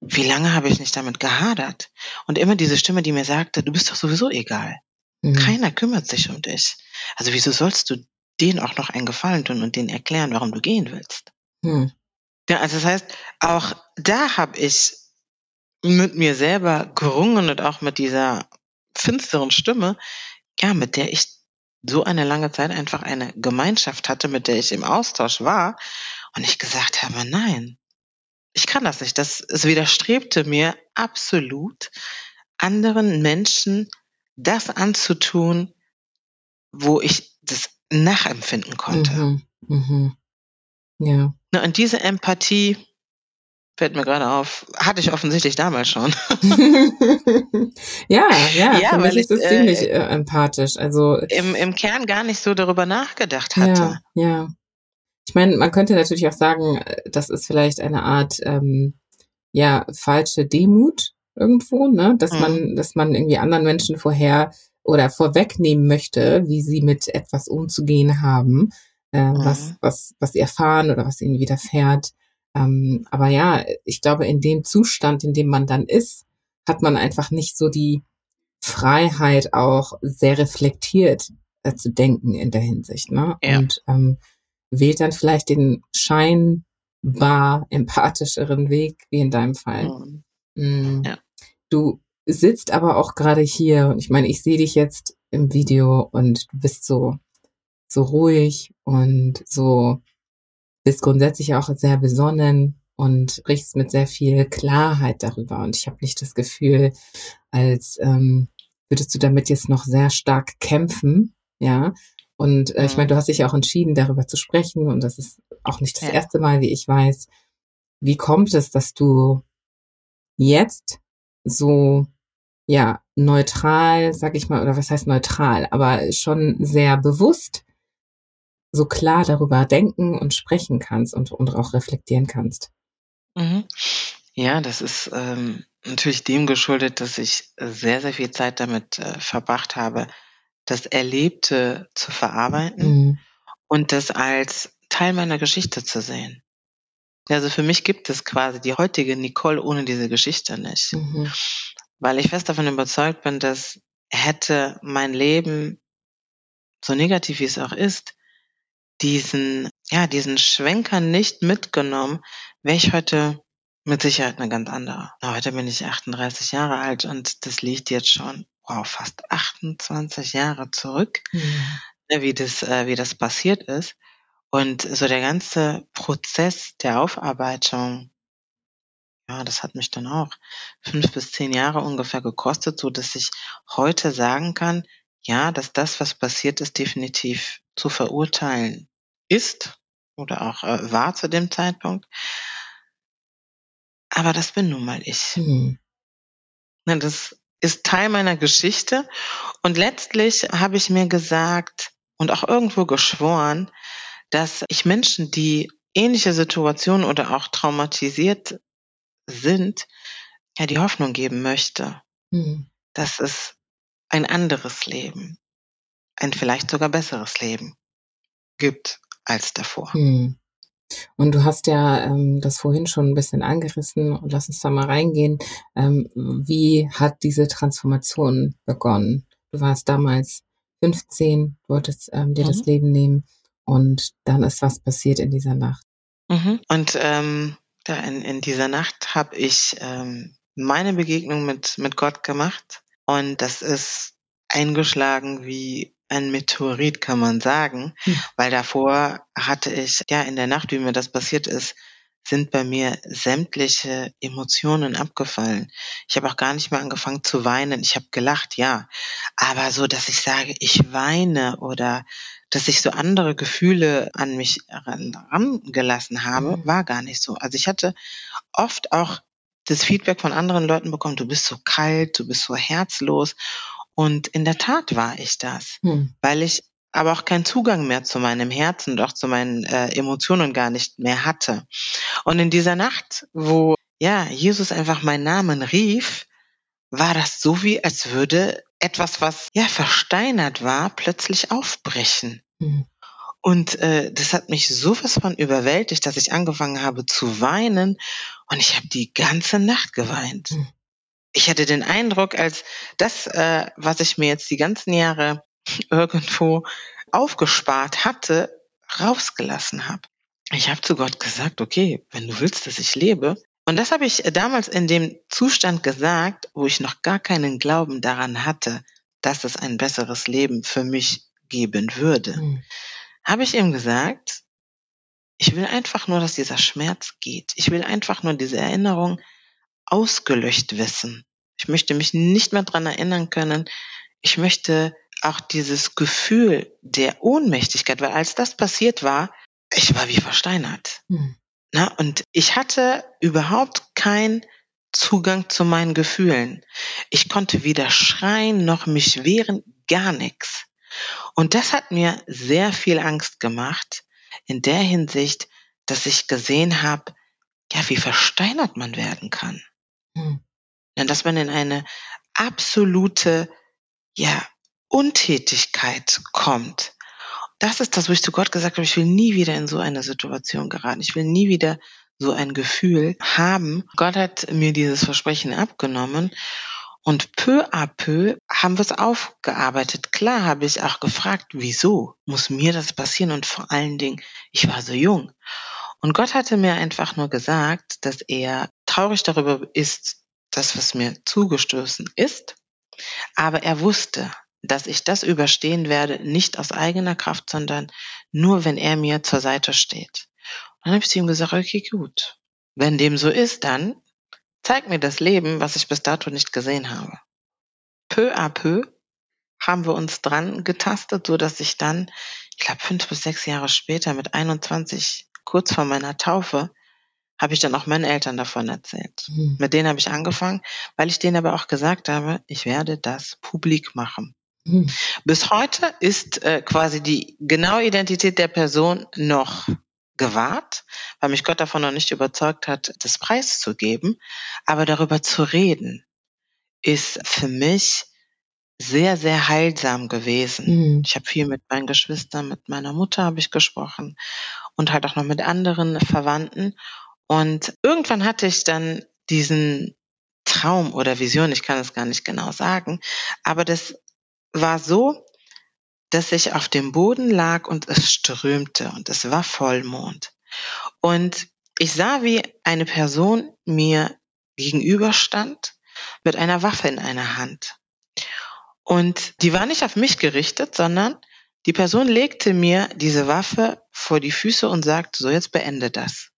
Wie lange habe ich nicht damit gehadert? Und immer diese Stimme, die mir sagte, du bist doch sowieso egal. Mhm. Keiner kümmert sich um dich. Also wieso sollst du denen auch noch einen Gefallen tun und denen erklären, warum du gehen willst? Mhm. Ja, also das heißt, auch da habe ich mit mir selber gerungen und auch mit dieser finsteren Stimme, ja, mit der ich so eine lange Zeit einfach eine Gemeinschaft hatte, mit der ich im Austausch war und ich gesagt habe, nein, ich kann das nicht. Das, es widerstrebte mir absolut, anderen Menschen das anzutun, wo ich das nachempfinden konnte. Mhm, mhm. Ja. Und diese Empathie, fällt mir gerade auf, hatte ich offensichtlich damals schon. (laughs) (laughs) ja, ja, ja für mich ist es äh, ziemlich äh, empathisch. Also im, im Kern gar nicht so darüber nachgedacht hatte. Ja, ja. Ich meine, man könnte natürlich auch sagen, das ist vielleicht eine Art ähm, ja falsche Demut irgendwo, ne, dass mhm. man, dass man irgendwie anderen Menschen vorher oder vorwegnehmen möchte, wie sie mit etwas umzugehen haben, äh, mhm. was was was sie erfahren oder was ihnen widerfährt. Ähm, aber ja, ich glaube, in dem Zustand, in dem man dann ist, hat man einfach nicht so die Freiheit, auch sehr reflektiert äh, zu denken in der Hinsicht. Ne? Ja. Und ähm, wählt dann vielleicht den scheinbar empathischeren Weg, wie in deinem Fall. Mhm. Mhm. Ja. Du sitzt aber auch gerade hier und ich meine, ich sehe dich jetzt im Video und du bist so, so ruhig und so bist grundsätzlich auch sehr besonnen und sprichst mit sehr viel Klarheit darüber. Und ich habe nicht das Gefühl, als ähm, würdest du damit jetzt noch sehr stark kämpfen, ja. Und äh, ich meine, du hast dich ja auch entschieden, darüber zu sprechen. Und das ist auch nicht das ja. erste Mal, wie ich weiß. Wie kommt es, dass du jetzt so ja neutral, sag ich mal, oder was heißt neutral, aber schon sehr bewusst so klar darüber denken und sprechen kannst und, und auch reflektieren kannst. Mhm. Ja, das ist ähm, natürlich dem geschuldet, dass ich sehr, sehr viel Zeit damit äh, verbracht habe, das Erlebte zu verarbeiten mhm. und das als Teil meiner Geschichte zu sehen. Also für mich gibt es quasi die heutige Nicole ohne diese Geschichte nicht. Mhm. Weil ich fest davon überzeugt bin, dass hätte mein Leben, so negativ wie es auch ist, diesen, ja, diesen Schwenker nicht mitgenommen, wäre ich heute mit Sicherheit eine ganz andere. Heute bin ich 38 Jahre alt und das liegt jetzt schon, wow, fast 28 Jahre zurück, mhm. wie das, äh, wie das passiert ist. Und so der ganze Prozess der Aufarbeitung, ja, das hat mich dann auch fünf bis zehn Jahre ungefähr gekostet, so dass ich heute sagen kann, ja, dass das, was passiert ist, definitiv zu verurteilen ist oder auch äh, war zu dem Zeitpunkt. Aber das bin nun mal ich. Mhm. Das ist Teil meiner Geschichte. Und letztlich habe ich mir gesagt und auch irgendwo geschworen, dass ich Menschen, die ähnliche Situationen oder auch traumatisiert sind, ja, die Hoffnung geben möchte, mhm. dass es ein anderes Leben, ein vielleicht sogar besseres Leben gibt als davor. Mhm. Und du hast ja ähm, das vorhin schon ein bisschen angerissen und lass uns da mal reingehen. Ähm, wie hat diese Transformation begonnen? Du warst damals 15, wolltest ähm, dir mhm. das Leben nehmen und dann ist was passiert in dieser Nacht. Mhm. Und ähm, da in, in dieser Nacht habe ich ähm, meine Begegnung mit, mit Gott gemacht und das ist eingeschlagen wie ein Meteorit, kann man sagen, Hm. weil davor hatte ich, ja, in der Nacht, wie mir das passiert ist, sind bei mir sämtliche Emotionen abgefallen. Ich habe auch gar nicht mehr angefangen zu weinen. Ich habe gelacht, ja. Aber so, dass ich sage, ich weine oder dass ich so andere Gefühle an mich ran- rangelassen habe, Mhm. war gar nicht so. Also ich hatte oft auch das Feedback von anderen Leuten bekommen, du bist so kalt, du bist so herzlos. Und in der Tat war ich das, Hm. weil ich aber auch keinen Zugang mehr zu meinem Herzen und auch zu meinen äh, Emotionen gar nicht mehr hatte. Und in dieser Nacht, wo ja Jesus einfach meinen Namen rief, war das so wie, als würde etwas, was ja versteinert war, plötzlich aufbrechen. Hm. Und äh, das hat mich sowas von überwältigt, dass ich angefangen habe zu weinen und ich habe die ganze Nacht geweint. Mhm. Ich hatte den Eindruck, als das, äh, was ich mir jetzt die ganzen Jahre (laughs) irgendwo aufgespart hatte, rausgelassen habe. Ich habe zu Gott gesagt, okay, wenn du willst, dass ich lebe. Und das habe ich damals in dem Zustand gesagt, wo ich noch gar keinen Glauben daran hatte, dass es ein besseres Leben für mich geben würde Hm. habe ich ihm gesagt, ich will einfach nur, dass dieser Schmerz geht. Ich will einfach nur diese Erinnerung ausgelöscht wissen. Ich möchte mich nicht mehr dran erinnern können. Ich möchte auch dieses Gefühl der Ohnmächtigkeit, weil als das passiert war, ich war wie versteinert. Hm. Na, und ich hatte überhaupt keinen Zugang zu meinen Gefühlen. Ich konnte weder schreien noch mich wehren, gar nichts. Und das hat mir sehr viel Angst gemacht in der Hinsicht, dass ich gesehen habe, ja, wie versteinert man werden kann. Hm. Ja, dass man in eine absolute, ja, Untätigkeit kommt. Das ist das, wo ich zu Gott gesagt habe, ich will nie wieder in so eine Situation geraten. Ich will nie wieder so ein Gefühl haben. Gott hat mir dieses Versprechen abgenommen und peu à peu haben wir es aufgearbeitet. Klar habe ich auch gefragt, wieso muss mir das passieren? Und vor allen Dingen, ich war so jung. Und Gott hatte mir einfach nur gesagt, dass er traurig darüber ist, das, was mir zugestoßen ist. Aber er wusste, dass ich das überstehen werde, nicht aus eigener Kraft, sondern nur, wenn er mir zur Seite steht. Und dann habe ich zu ihm gesagt, okay, gut. Wenn dem so ist, dann zeig mir das Leben, was ich bis dato nicht gesehen habe. Peu à peu haben wir uns dran getastet, so dass ich dann, ich glaube, fünf bis sechs Jahre später mit 21, kurz vor meiner Taufe, habe ich dann auch meinen Eltern davon erzählt. Hm. Mit denen habe ich angefangen, weil ich denen aber auch gesagt habe, ich werde das publik machen. Hm. Bis heute ist äh, quasi die genaue Identität der Person noch gewahrt, weil mich Gott davon noch nicht überzeugt hat, das preiszugeben. Aber darüber zu reden, ist für mich sehr, sehr heilsam gewesen. Hm. Ich habe viel mit meinen Geschwistern, mit meiner Mutter habe ich gesprochen und halt auch noch mit anderen Verwandten. Und irgendwann hatte ich dann diesen Traum oder Vision, ich kann es gar nicht genau sagen, aber das war so, dass ich auf dem Boden lag und es strömte und es war Vollmond. Und ich sah, wie eine Person mir gegenüberstand mit einer Waffe in einer Hand. Und die war nicht auf mich gerichtet, sondern die Person legte mir diese Waffe vor die Füße und sagte, so jetzt beende das.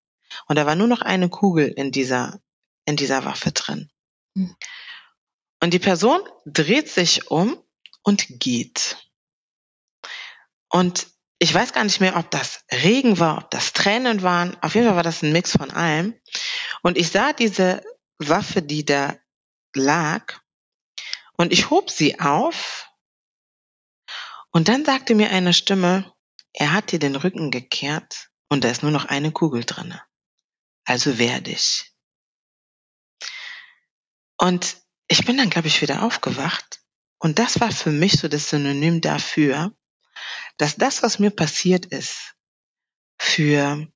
Und da war nur noch eine Kugel in dieser, in dieser Waffe drin. Hm. Und die Person dreht sich um und geht. Und ich weiß gar nicht mehr, ob das Regen war, ob das Tränen waren. Auf jeden Fall war das ein Mix von allem. Und ich sah diese Waffe, die da lag, und ich hob sie auf. Und dann sagte mir eine Stimme, er hat dir den Rücken gekehrt und da ist nur noch eine Kugel drinne. Also wehr dich. Und ich bin dann, glaube ich, wieder aufgewacht. Und das war für mich so das Synonym dafür, dass das, was mir passiert ist, für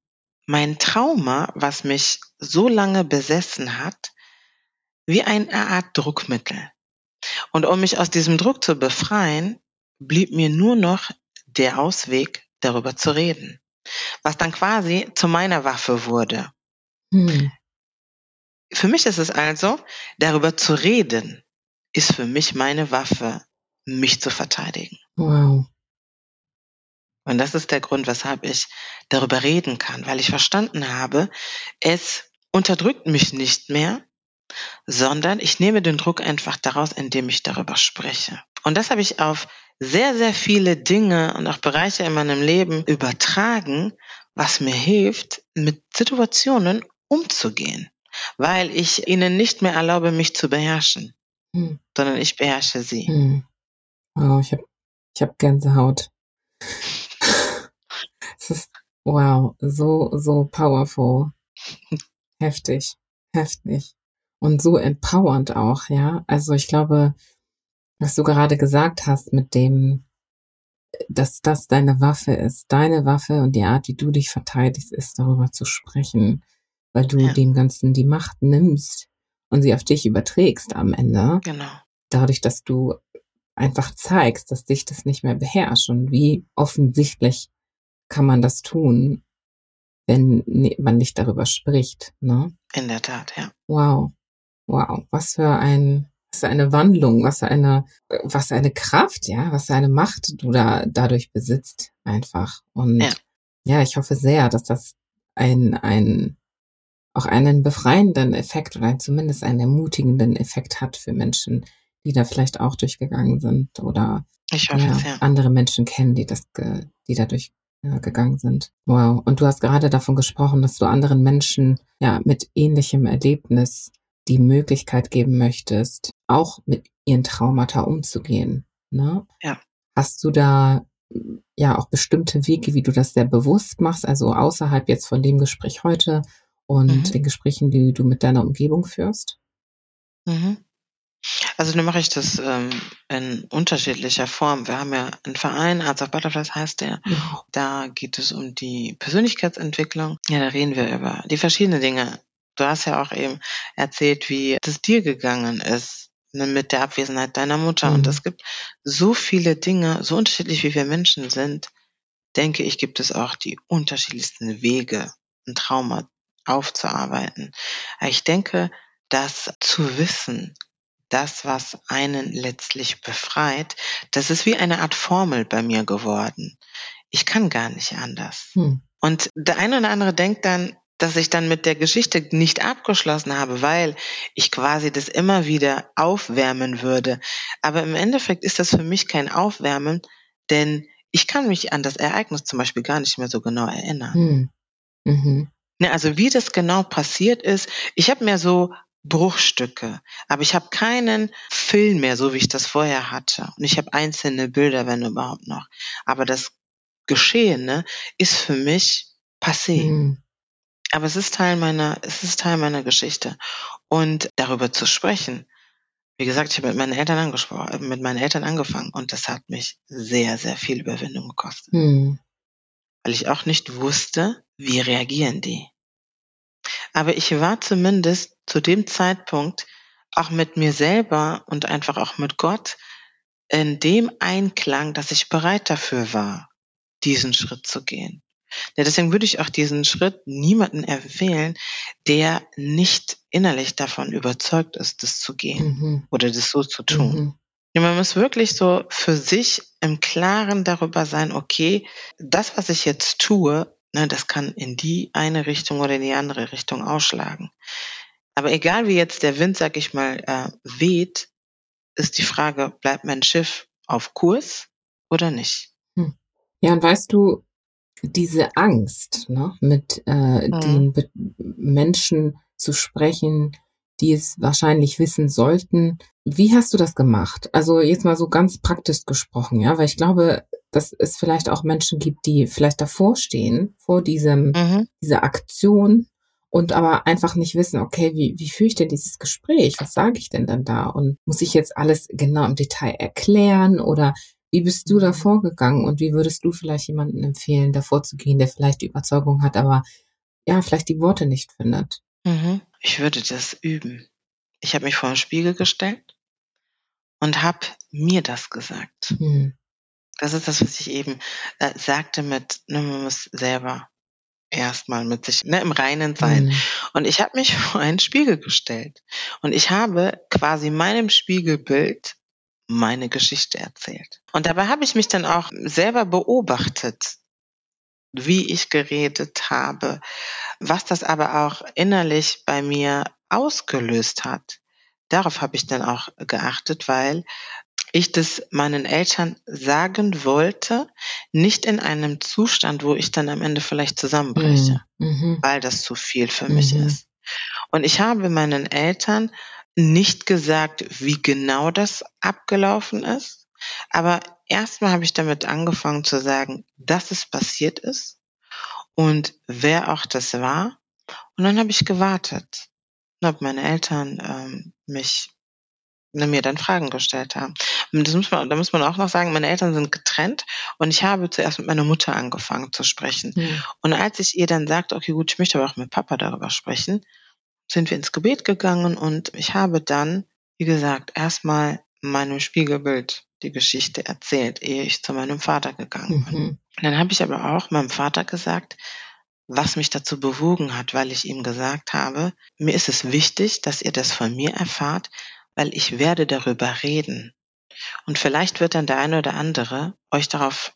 mein Trauma, was mich so lange besessen hat, wie eine Art Druckmittel. Und um mich aus diesem Druck zu befreien, blieb mir nur noch der Ausweg, darüber zu reden. Was dann quasi zu meiner Waffe wurde. Hm. Für mich ist es also, darüber zu reden, ist für mich meine Waffe mich zu verteidigen. Wow. Und das ist der Grund, weshalb ich darüber reden kann, weil ich verstanden habe, es unterdrückt mich nicht mehr, sondern ich nehme den Druck einfach daraus, indem ich darüber spreche. Und das habe ich auf sehr, sehr viele Dinge und auch Bereiche in meinem Leben übertragen, was mir hilft, mit Situationen umzugehen, weil ich ihnen nicht mehr erlaube, mich zu beherrschen, hm. sondern ich beherrsche sie. Hm. Wow, ich habe ich hab Gänsehaut. es ist, wow, so, so powerful. Heftig, heftig. Und so empowernd auch, ja. Also ich glaube, was du gerade gesagt hast mit dem, dass das deine Waffe ist. Deine Waffe und die Art, wie du dich verteidigst, ist darüber zu sprechen, weil du ja. dem Ganzen die Macht nimmst und sie auf dich überträgst am Ende. Genau. Dadurch, dass du einfach zeigst, dass dich das nicht mehr beherrscht und wie offensichtlich kann man das tun, wenn man nicht darüber spricht, ne? In der Tat, ja. Wow. Wow. Was für ein was für eine Wandlung, was für eine, was für eine Kraft, ja, was für eine Macht du da dadurch besitzt, einfach. Und ja, ja ich hoffe sehr, dass das ein, ein, auch einen befreienden Effekt oder zumindest einen ermutigenden Effekt hat für Menschen, die da vielleicht auch durchgegangen sind oder ja, ja. andere Menschen kennen, die das, die dadurch ja, gegangen sind. Wow. Und du hast gerade davon gesprochen, dass du anderen Menschen ja mit ähnlichem Erlebnis die Möglichkeit geben möchtest, auch mit ihren Traumata umzugehen. Ne? Ja. Hast du da ja auch bestimmte Wege, wie du das sehr bewusst machst, also außerhalb jetzt von dem Gespräch heute und mhm. den Gesprächen, die du mit deiner Umgebung führst? Mhm. Also nun mache ich das ähm, in unterschiedlicher Form. Wir haben ja einen Verein, Arts of Butterflies heißt der. Ja. Da geht es um die Persönlichkeitsentwicklung. Ja, da reden wir über die verschiedenen Dinge, Du hast ja auch eben erzählt, wie es dir gegangen ist ne, mit der Abwesenheit deiner Mutter. Mhm. Und es gibt so viele Dinge, so unterschiedlich wie wir Menschen sind, denke ich, gibt es auch die unterschiedlichsten Wege, ein Trauma aufzuarbeiten. Ich denke, dass zu wissen, das, was einen letztlich befreit, das ist wie eine Art Formel bei mir geworden. Ich kann gar nicht anders. Hm. Und der eine oder andere denkt dann, dass ich dann mit der Geschichte nicht abgeschlossen habe, weil ich quasi das immer wieder aufwärmen würde. Aber im Endeffekt ist das für mich kein Aufwärmen, denn ich kann mich an das Ereignis zum Beispiel gar nicht mehr so genau erinnern. Hm. Mhm. Ne, also wie das genau passiert ist, ich habe mehr so Bruchstücke, aber ich habe keinen Film mehr, so wie ich das vorher hatte. Und ich habe einzelne Bilder, wenn überhaupt noch. Aber das Geschehene ist für mich passé. Hm. Aber es ist Teil meiner, es ist Teil meiner Geschichte. Und darüber zu sprechen, wie gesagt, ich habe mit meinen Eltern angesprochen, mit meinen Eltern angefangen und das hat mich sehr, sehr viel Überwindung gekostet. Hm. Weil ich auch nicht wusste, wie reagieren die. Aber ich war zumindest zu dem Zeitpunkt auch mit mir selber und einfach auch mit Gott in dem Einklang, dass ich bereit dafür war, diesen Schritt zu gehen. Ja, deswegen würde ich auch diesen Schritt niemanden empfehlen, der nicht innerlich davon überzeugt ist, das zu gehen mhm. oder das so zu tun. Mhm. Ja, man muss wirklich so für sich im Klaren darüber sein, okay, das, was ich jetzt tue, ne, das kann in die eine Richtung oder in die andere Richtung ausschlagen. Aber egal wie jetzt der Wind, sag ich mal, äh, weht, ist die Frage, bleibt mein Schiff auf Kurs oder nicht? Hm. Ja, und weißt du, diese Angst, ne, mit äh, mhm. den Be Menschen zu sprechen, die es wahrscheinlich wissen sollten. Wie hast du das gemacht? Also jetzt mal so ganz praktisch gesprochen, ja, weil ich glaube, dass es vielleicht auch Menschen gibt, die vielleicht davor stehen, vor diesem, mhm. dieser Aktion und aber einfach nicht wissen, okay, wie, wie führe ich denn dieses Gespräch? Was sage ich denn dann da? Und muss ich jetzt alles genau im Detail erklären oder wie bist du da mhm. vorgegangen und wie würdest du vielleicht jemanden empfehlen, davor zu gehen, der vielleicht die Überzeugung hat, aber ja, vielleicht die Worte nicht findet? Mhm. Ich würde das üben. Ich habe mich vor den Spiegel gestellt und habe mir das gesagt. Mhm. Das ist das, was ich eben äh, sagte mit, ne, man muss selber erstmal mit sich ne, im Reinen sein. Mhm. Und ich habe mich (laughs) vor einen Spiegel gestellt und ich habe quasi meinem Spiegelbild meine Geschichte erzählt. Und dabei habe ich mich dann auch selber beobachtet, wie ich geredet habe, was das aber auch innerlich bei mir ausgelöst hat. Darauf habe ich dann auch geachtet, weil ich das meinen Eltern sagen wollte, nicht in einem Zustand, wo ich dann am Ende vielleicht zusammenbreche, Mhm. Mhm. weil das zu viel für mich Mhm. ist. Und ich habe meinen Eltern nicht gesagt, wie genau das abgelaufen ist, aber erstmal habe ich damit angefangen zu sagen, dass es passiert ist und wer auch das war. Und dann habe ich gewartet habe meine Eltern ähm, mich ne, mir dann Fragen gestellt haben. Und das muss man, da muss man auch noch sagen, meine Eltern sind getrennt und ich habe zuerst mit meiner Mutter angefangen zu sprechen. Mhm. Und als ich ihr dann sagte, okay, gut, ich möchte aber auch mit Papa darüber sprechen, sind wir ins Gebet gegangen und ich habe dann, wie gesagt, erstmal meinem Spiegelbild die Geschichte erzählt, ehe ich zu meinem Vater gegangen bin. Mhm. Dann habe ich aber auch meinem Vater gesagt, was mich dazu bewogen hat, weil ich ihm gesagt habe, mir ist es wichtig, dass ihr das von mir erfahrt, weil ich werde darüber reden. Und vielleicht wird dann der eine oder andere euch darauf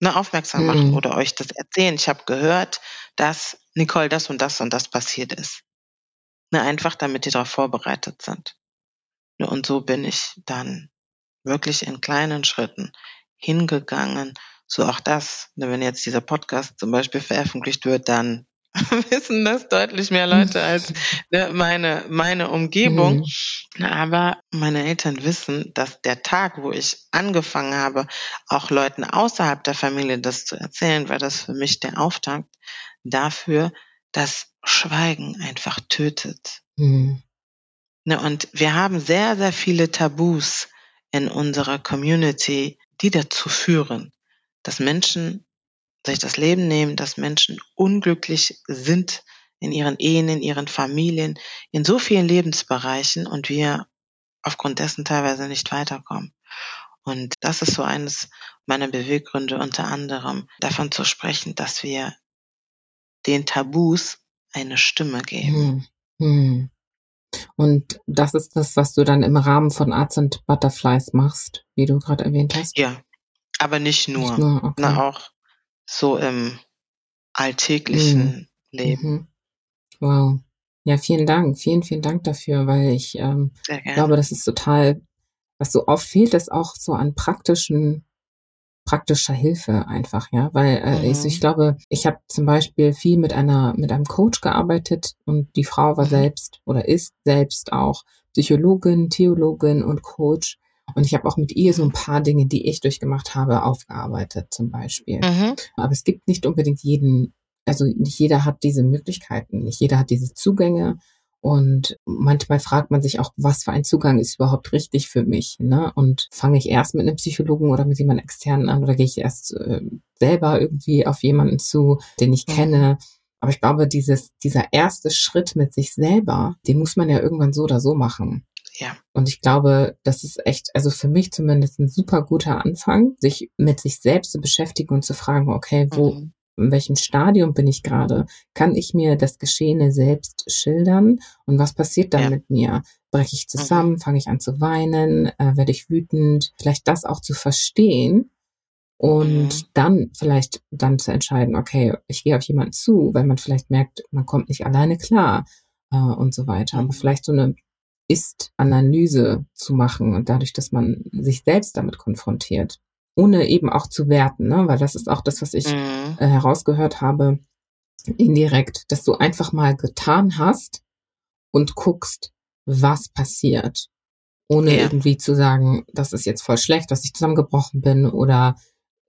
ne, aufmerksam machen Mhm. oder euch das erzählen. Ich habe gehört, dass Nicole das und das und das passiert ist. Ne, einfach damit die darauf vorbereitet sind. Ne, und so bin ich dann wirklich in kleinen Schritten hingegangen. So auch das, ne, wenn jetzt dieser Podcast zum Beispiel veröffentlicht wird, dann (laughs) wissen das deutlich mehr Leute als ne, meine, meine Umgebung. Mhm. Aber meine Eltern wissen, dass der Tag, wo ich angefangen habe, auch Leuten außerhalb der Familie das zu erzählen, war das für mich der Auftakt dafür, dass Schweigen einfach tötet. Mhm. Ne, und wir haben sehr, sehr viele Tabus in unserer Community, die dazu führen, dass Menschen sich das Leben nehmen, dass Menschen unglücklich sind in ihren Ehen, in ihren Familien, in so vielen Lebensbereichen und wir aufgrund dessen teilweise nicht weiterkommen. Und das ist so eines meiner Beweggründe unter anderem, davon zu sprechen, dass wir den Tabus eine Stimme geben. Mhm. Mhm. Und das ist das, was du dann im Rahmen von Arts and Butterflies machst, wie du gerade erwähnt hast. Ja, aber nicht nur, Nicht nur, okay. na auch so im alltäglichen Leben. Mhm. Wow. Ja, vielen Dank. Vielen, vielen Dank dafür, weil ich ähm, glaube, das ist total, was so oft fehlt, ist auch so an praktischen, praktischer Hilfe einfach, ja. Weil äh, Mhm. ich, ich glaube, ich habe zum Beispiel viel mit einer, mit einem Coach gearbeitet und die Frau war Mhm. selbst oder ist selbst auch Psychologin, Theologin und Coach. Und ich habe auch mit ihr so ein paar Dinge, die ich durchgemacht habe, aufgearbeitet zum Beispiel. Mhm. Aber es gibt nicht unbedingt jeden, also nicht jeder hat diese Möglichkeiten, nicht jeder hat diese Zugänge. Und manchmal fragt man sich auch, was für ein Zugang ist überhaupt richtig für mich. Ne? Und fange ich erst mit einem Psychologen oder mit jemandem externen an oder gehe ich erst äh, selber irgendwie auf jemanden zu, den ich kenne. Aber ich glaube, dieses, dieser erste Schritt mit sich selber, den muss man ja irgendwann so oder so machen. Ja. Und ich glaube, das ist echt, also für mich zumindest ein super guter Anfang, sich mit sich selbst zu beschäftigen und zu fragen, okay, wo, Mhm. in welchem Stadium bin ich gerade? Kann ich mir das Geschehene selbst schildern? Und was passiert dann Ja. mit mir? Breche ich zusammen? Fange ich an zu weinen? Äh, werde ich wütend? Vielleicht das auch zu verstehen und Mhm. dann vielleicht dann zu entscheiden, okay, ich gehe auf jemanden zu, weil man vielleicht merkt, man kommt nicht alleine klar äh, und so weiter. Aber Mhm. vielleicht so eine Ist-Analyse zu machen und dadurch, dass man sich selbst damit konfrontiert, ohne eben auch zu werten, ne? weil das ist auch das, was ich Mhm. äh, herausgehört habe, indirekt, dass du einfach mal getan hast und guckst, was passiert. Ohne Ja. irgendwie zu sagen, das ist jetzt voll schlecht, dass ich zusammengebrochen bin oder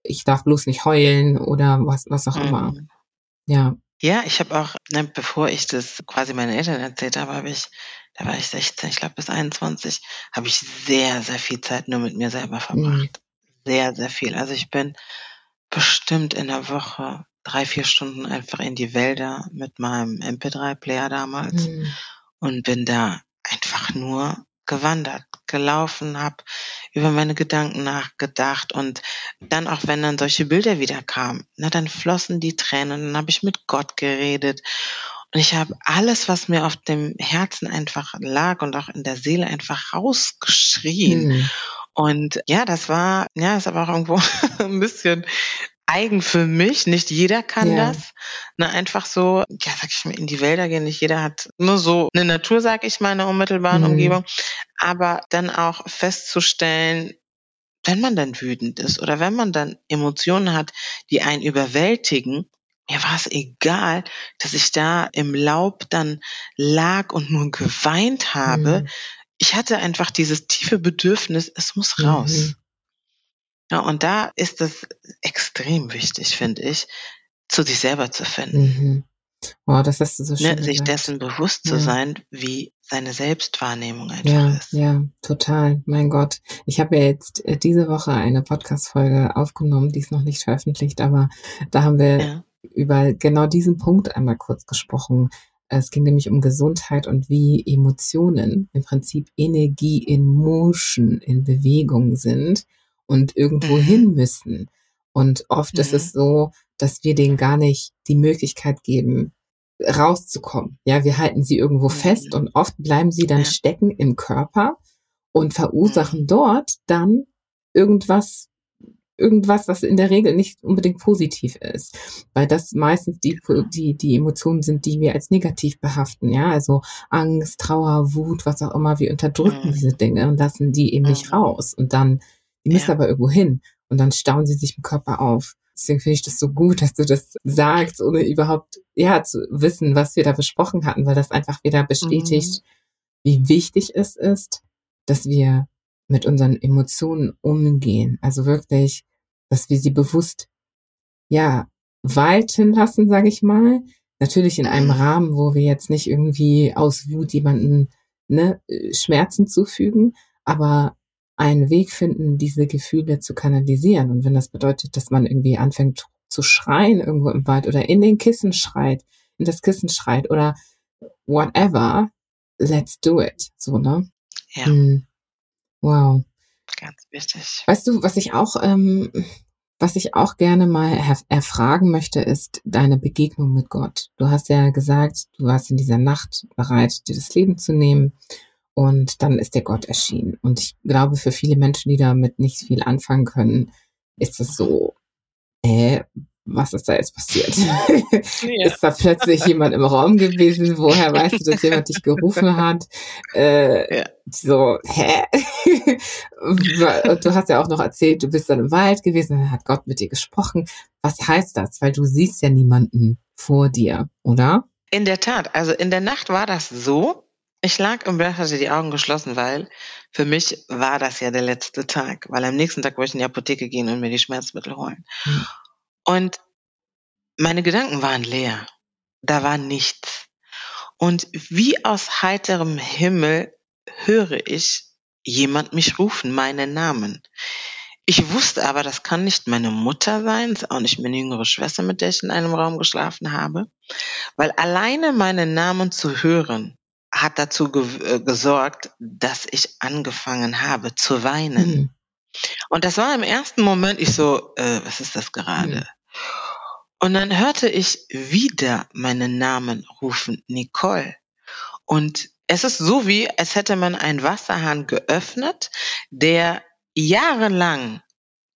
ich darf bloß nicht heulen oder was, was auch immer. Mhm. Ja. Ja, ich habe auch, ne, bevor ich das quasi meinen Eltern erzählt habe, habe ich, da war ich 16, ich glaube bis 21, habe ich sehr, sehr viel Zeit nur mit mir selber verbracht. Sehr, sehr viel. Also ich bin bestimmt in der Woche drei, vier Stunden einfach in die Wälder mit meinem MP3-Player damals Mhm. und bin da einfach nur gewandert, gelaufen, habe über meine Gedanken nachgedacht und dann auch wenn dann solche Bilder wieder kamen, na dann flossen die Tränen, dann habe ich mit Gott geredet und ich habe alles, was mir auf dem Herzen einfach lag und auch in der Seele einfach rausgeschrien Mhm. Und ja, das war, ja, ist aber auch irgendwo (laughs) ein bisschen eigen für mich. Nicht jeder kann ja. das. Ne, einfach so, ja, sag ich mal, in die Wälder gehen. Nicht jeder hat nur so eine Natur, sag ich mal, in der unmittelbaren mhm. Umgebung. Aber dann auch festzustellen, wenn man dann wütend ist oder wenn man dann Emotionen hat, die einen überwältigen, mir war es egal, dass ich da im Laub dann lag und nur geweint habe. Mhm. Ich hatte einfach dieses tiefe Bedürfnis, es muss raus. Mhm. Ja, und da ist es extrem wichtig, finde ich, zu sich selber zu finden. Mhm. Oh, das hast du so schön ne, Sich dessen bewusst ja. zu sein, wie seine Selbstwahrnehmung einfach ja, ist. Ja, total. Mein Gott. Ich habe ja jetzt äh, diese Woche eine Podcast-Folge aufgenommen, die ist noch nicht veröffentlicht, aber da haben wir ja. Über genau diesen Punkt einmal kurz gesprochen. Es ging nämlich um Gesundheit und wie Emotionen im Prinzip Energie in Motion, in Bewegung sind und irgendwo mhm. hin müssen. Und oft mhm. ist es mhm. so, dass wir denen gar nicht die Möglichkeit geben, rauszukommen. Ja, wir halten sie irgendwo mhm. fest und oft bleiben sie dann ja. stecken im Körper und verursachen mhm. dort dann irgendwas, irgendwas, was in der Regel nicht unbedingt positiv ist, weil das meistens die, die, die Emotionen sind, die wir als negativ behaften, ja, also Angst, Trauer, Wut, was auch immer, wir unterdrücken mhm. diese Dinge und lassen die eben nicht raus und dann die müssen ja. aber irgendwo hin und dann stauen sie sich im Körper auf. Deswegen finde ich das so gut, dass du das sagst, ohne überhaupt ja zu wissen, was wir da besprochen hatten, weil das einfach wieder bestätigt, mhm. wie wichtig es ist, dass wir mit unseren Emotionen umgehen. Also wirklich, dass wir sie bewusst ja walten lassen, sage ich mal. Natürlich in einem. Rahmen, wo wir jetzt nicht irgendwie aus Wut jemanden ne, Schmerzen zufügen, aber einen Weg finden, diese Gefühle zu kanalisieren. Und wenn das bedeutet, dass man irgendwie anfängt zu schreien irgendwo im Wald oder in den Kissen schreit, in das Kissen schreit oder whatever, let's do it. So, ne? Ja. Hm. Wow. Ganz wichtig. Weißt du, was ich auch, ähm, was ich auch gerne mal erfragen möchte, ist deine Begegnung mit Gott. Du hast ja gesagt, du warst in dieser Nacht bereit, dir das Leben zu nehmen. Und dann ist der Gott erschienen. Und ich glaube, für viele Menschen, die damit nicht viel anfangen können, ist es so, äh, was ist da jetzt passiert? Ja. (laughs) ist da plötzlich jemand im Raum gewesen? Woher weißt du, dass jemand dich gerufen hat? Äh, ja. So, hä? Und du hast ja auch noch erzählt, du bist dann im Wald gewesen, dann hat Gott mit dir gesprochen. Was heißt das? Weil du siehst ja niemanden vor dir, oder? In der Tat. Also in der Nacht war das so, ich lag im Bett, hatte die Augen geschlossen, weil für mich war das ja der letzte Tag, weil am nächsten Tag wollte ich in die Apotheke gehen und mir die Schmerzmittel holen. Mhm. Und meine Gedanken waren leer. Da war nichts. Und wie aus heiterem Himmel höre ich jemand mich rufen, meinen Namen. Ich wusste aber, das kann nicht meine Mutter sein, auch nicht meine jüngere Schwester, mit der ich in einem Raum geschlafen habe, weil alleine meinen Namen zu hören, hat dazu ge äh, gesorgt, dass ich angefangen habe zu weinen. Mhm. Und das war im ersten Moment, ich so, äh, was ist das gerade? Mhm. Und dann hörte ich wieder meinen Namen rufen, Nicole. Und es ist so wie, als hätte man einen Wasserhahn geöffnet, der jahrelang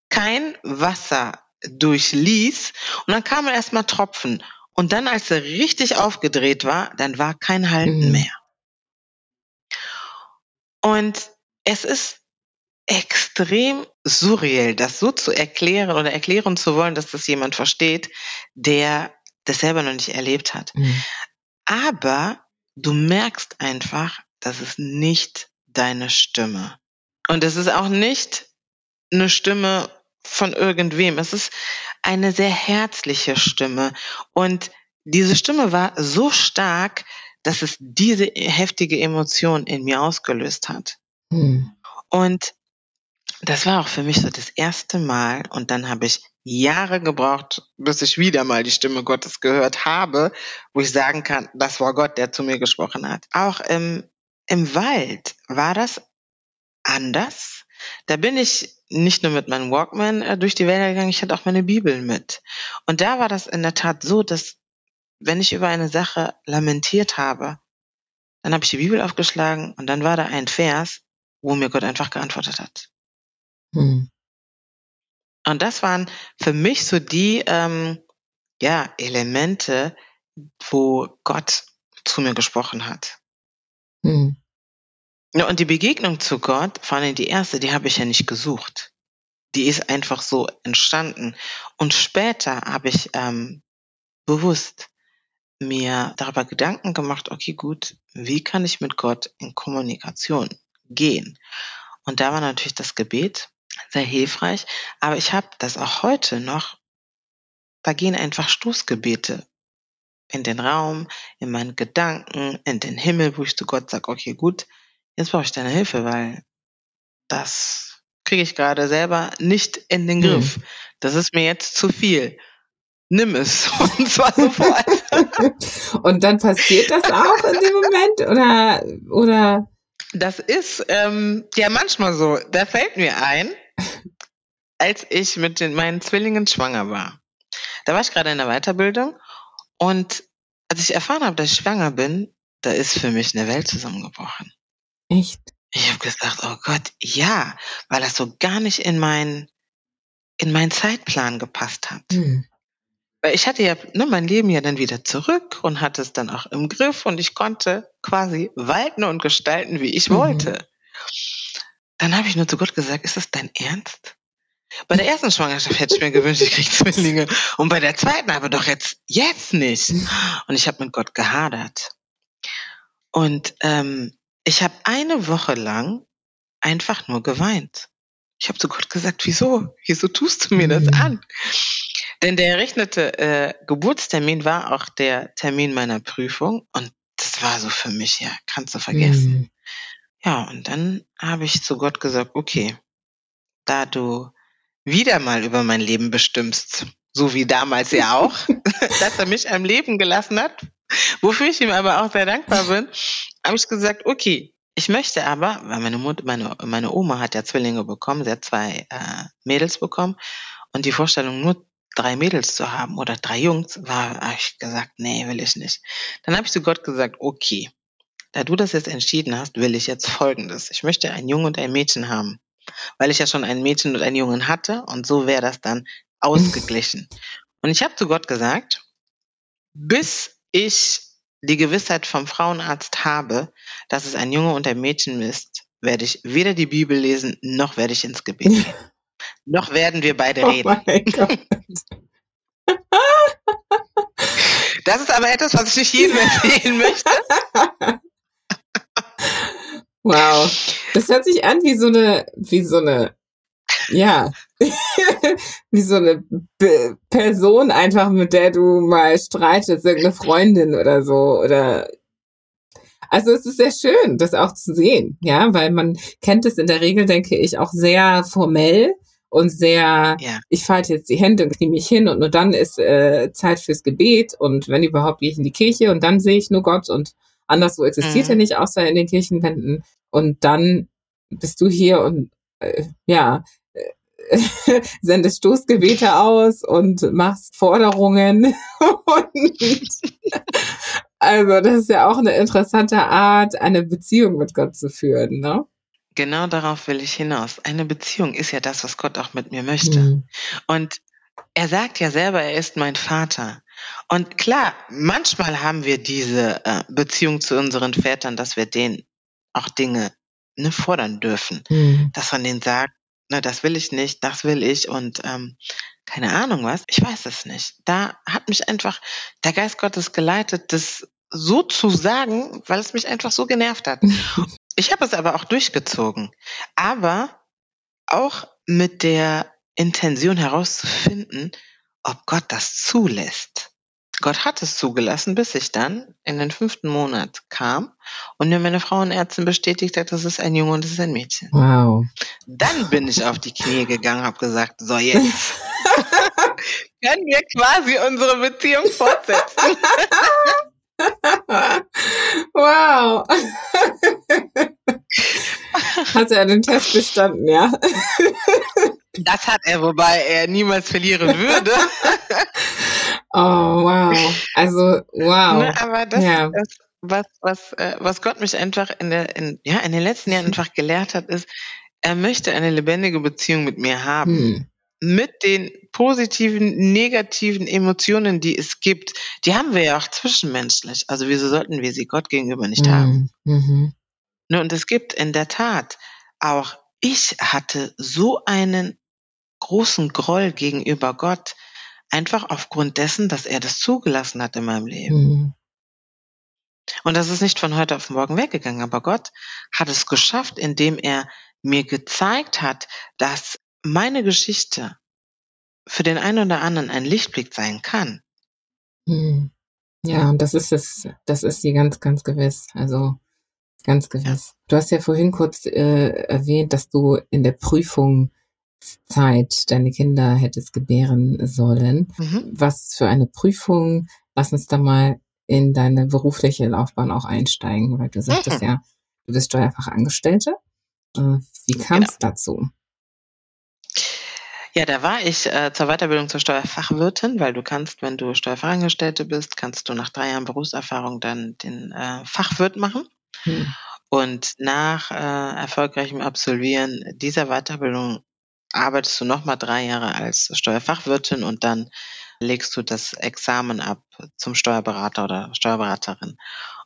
kein Wasser durchließ. Und dann kamen erstmal Tropfen. Und dann, als er richtig aufgedreht war, dann war kein Halten mhm. mehr. Und es ist extrem surreal, das so zu erklären oder erklären zu wollen, dass das jemand versteht, der das selber noch nicht erlebt hat. Mhm. Aber du merkst einfach, das ist nicht deine Stimme. Und es ist auch nicht eine Stimme von irgendwem. Es ist eine sehr herzliche Stimme. Und diese Stimme war so stark, dass es diese heftige Emotion in mir ausgelöst hat. Hm. Und das war auch für mich so das erste Mal. Und dann habe ich Jahre gebraucht, bis ich wieder mal die Stimme Gottes gehört habe, wo ich sagen kann, das war Gott, der zu mir gesprochen hat. Auch im, im Wald war das anders. Da bin ich nicht nur mit meinem Walkman äh, durch die Wälder gegangen, ich hatte auch meine Bibel mit. Und da war das in der Tat so, dass wenn ich über eine Sache lamentiert habe, dann habe ich die Bibel aufgeschlagen und dann war da ein Vers, wo mir Gott einfach geantwortet hat. Hm. Und das waren für mich so die ähm, ja, Elemente, wo Gott zu mir gesprochen hat. Hm. Ja, und die Begegnung zu Gott, vor allem die erste, die habe ich ja nicht gesucht. Die ist einfach so entstanden. Und später habe ich ähm, bewusst mir darüber Gedanken gemacht, okay, gut, wie kann ich mit Gott in Kommunikation gehen? Und da war natürlich das Gebet sehr hilfreich, aber ich habe das auch heute noch, da gehen einfach Stoßgebete in den Raum, in meinen Gedanken, in den Himmel, wo ich zu Gott sage, okay, gut, jetzt brauche ich deine Hilfe, weil das kriege ich gerade selber nicht in den Griff. Mhm. Das ist mir jetzt zu viel nimm es. (laughs) Und zwar sofort. (laughs) und dann passiert das auch in dem Moment oder oder? Das ist ähm, ja manchmal so. Da fällt mir ein, (laughs) als ich mit den, meinen Zwillingen schwanger war. Da war ich gerade in der Weiterbildung und als ich erfahren habe, dass ich schwanger bin, da ist für mich eine Welt zusammengebrochen. Echt? Ich habe gesagt, oh Gott, ja, weil das so gar nicht in meinen in meinen Zeitplan gepasst hat. Hm. Weil ich hatte ja ne, mein Leben ja dann wieder zurück und hatte es dann auch im Griff und ich konnte quasi walten und gestalten, wie ich mhm. wollte. Dann habe ich nur zu Gott gesagt, ist das dein Ernst? Bei der ersten Schwangerschaft hätte ich mir gewünscht, ich kriege Zwillinge. Und bei der zweiten aber doch jetzt, jetzt nicht. Und ich habe mit Gott gehadert. Und ähm, ich habe eine Woche lang einfach nur geweint. Ich habe zu Gott gesagt, wieso? Wieso tust du mir das mhm. an? Denn der errechnete äh, Geburtstermin war auch der Termin meiner Prüfung und das war so für mich, ja, kannst du vergessen. Ja, und dann habe ich zu Gott gesagt, okay, da du wieder mal über mein Leben bestimmst, so wie damals ja auch, (laughs) (laughs) dass er mich am Leben gelassen hat, wofür ich ihm aber auch sehr dankbar bin, habe ich gesagt, okay, ich möchte aber, weil meine Mutter, meine, meine Oma hat ja Zwillinge bekommen, sie hat zwei äh, Mädels bekommen und die Vorstellung, nur drei Mädels zu haben oder drei Jungs, war, habe ich gesagt, nee, will ich nicht. Dann habe ich zu Gott gesagt, okay, da du das jetzt entschieden hast, will ich jetzt Folgendes. Ich möchte ein Jungen und ein Mädchen haben, weil ich ja schon ein Mädchen und einen Jungen hatte und so wäre das dann ausgeglichen. und ich habe zu Gott gesagt, bis ich die Gewissheit vom Frauenarzt habe, dass es ein Junge und ein Mädchen ist, werde ich weder die Bibel lesen, noch werde ich ins Gebet gehen. (laughs) Noch werden wir beide oh reden. (laughs) (laughs) das ist aber etwas, was ich nicht jedem erzählen möchte. Wow. Das hört sich an wie so eine, wie so eine, ja, (laughs) wie so eine Be Person einfach, mit der du mal streitest, irgendeine Freundin oder so, oder also es ist sehr schön, das auch zu sehen, ja, weil man kennt es in der Regel, denke ich, auch sehr formell und sehr, ja. ich falte jetzt die Hände und knie mich hin und nur dann ist äh, Zeit fürs Gebet und wenn überhaupt gehe ich in die Kirche und dann sehe ich nur Gott und anderswo existiert mhm. er nicht, außer in den Kirchenwänden und dann bist du hier und äh, ja, äh, (laughs) sendest Stoßgebete aus und machst Forderungen (laughs) und also das ist ja auch eine interessante Art, eine Beziehung mit Gott zu führen, ne? Genau darauf will ich hinaus. Eine Beziehung ist ja das, was Gott auch mit mir möchte. Mhm. Und er sagt ja selber, er ist mein Vater. Und klar, manchmal haben wir diese äh, Beziehung zu unseren Vätern, dass wir denen auch Dinge ne, fordern dürfen. Mhm. Dass man denen sagt, ne, das will ich nicht, das will ich und ähm, keine Ahnung was, ich weiß es nicht. Da hat mich einfach der Geist Gottes geleitet, das so zu sagen, weil es mich einfach so genervt hat. (laughs) Ich habe es aber auch durchgezogen. Aber auch mit der Intention herauszufinden, ob Gott das zulässt. Gott hat es zugelassen, bis ich dann in den fünften Monat kam und mir meine Frauenärztin bestätigt hat, das ist ein Junge und das ist ein Mädchen. Wow. Dann bin ich auf die Knie gegangen, habe gesagt, so jetzt (laughs) können wir quasi unsere Beziehung fortsetzen. wow. (laughs) Hat er den Test bestanden, ja? Das hat er, wobei er niemals verlieren würde. (laughs) Oh, wow. Also, wow. (laughs) Ne, aber das, ja. das was, was, äh, was Gott mich einfach in, der, in, ja, in den letzten Jahren einfach gelehrt hat, ist, er möchte eine lebendige Beziehung mit mir haben. Hm. Mit den positiven, negativen Emotionen, die es gibt, die haben wir ja auch zwischenmenschlich. Also wieso sollten wir sie Gott gegenüber nicht hm. haben? Mhm. Ne, und es gibt in der Tat auch, ich hatte so einen großen Groll gegenüber Gott, einfach aufgrund dessen, dass er das zugelassen hat in meinem Leben. Mhm. Und das ist nicht von heute auf morgen weggegangen, aber Gott hat es geschafft, indem er mir gezeigt hat, dass meine Geschichte für den einen oder anderen ein Lichtblick sein kann. Hm. Ja, und das ist es, das ist sie ganz, ganz gewiss. Also ganz gewiss. Ja. Du hast ja vorhin kurz äh, erwähnt, dass du in der Prüfungszeit deine Kinder hättest gebären sollen. Mhm. Was für eine Prüfung? Lass uns da mal in deine berufliche Laufbahn auch einsteigen, weil du sagtest mhm. ja, du bist Steuerfachangestellte. Äh, wie kam es genau. dazu? Ja, da war ich äh, zur Weiterbildung zur Steuerfachwirtin, weil du kannst, wenn du Steuerfachangestellte bist, kannst du nach drei Jahren Berufserfahrung dann den äh, Fachwirt machen. Hm. Und nach äh, erfolgreichem Absolvieren dieser Weiterbildung arbeitest du nochmal drei Jahre als Steuerfachwirtin und dann legst du das Examen ab zum Steuerberater oder Steuerberaterin.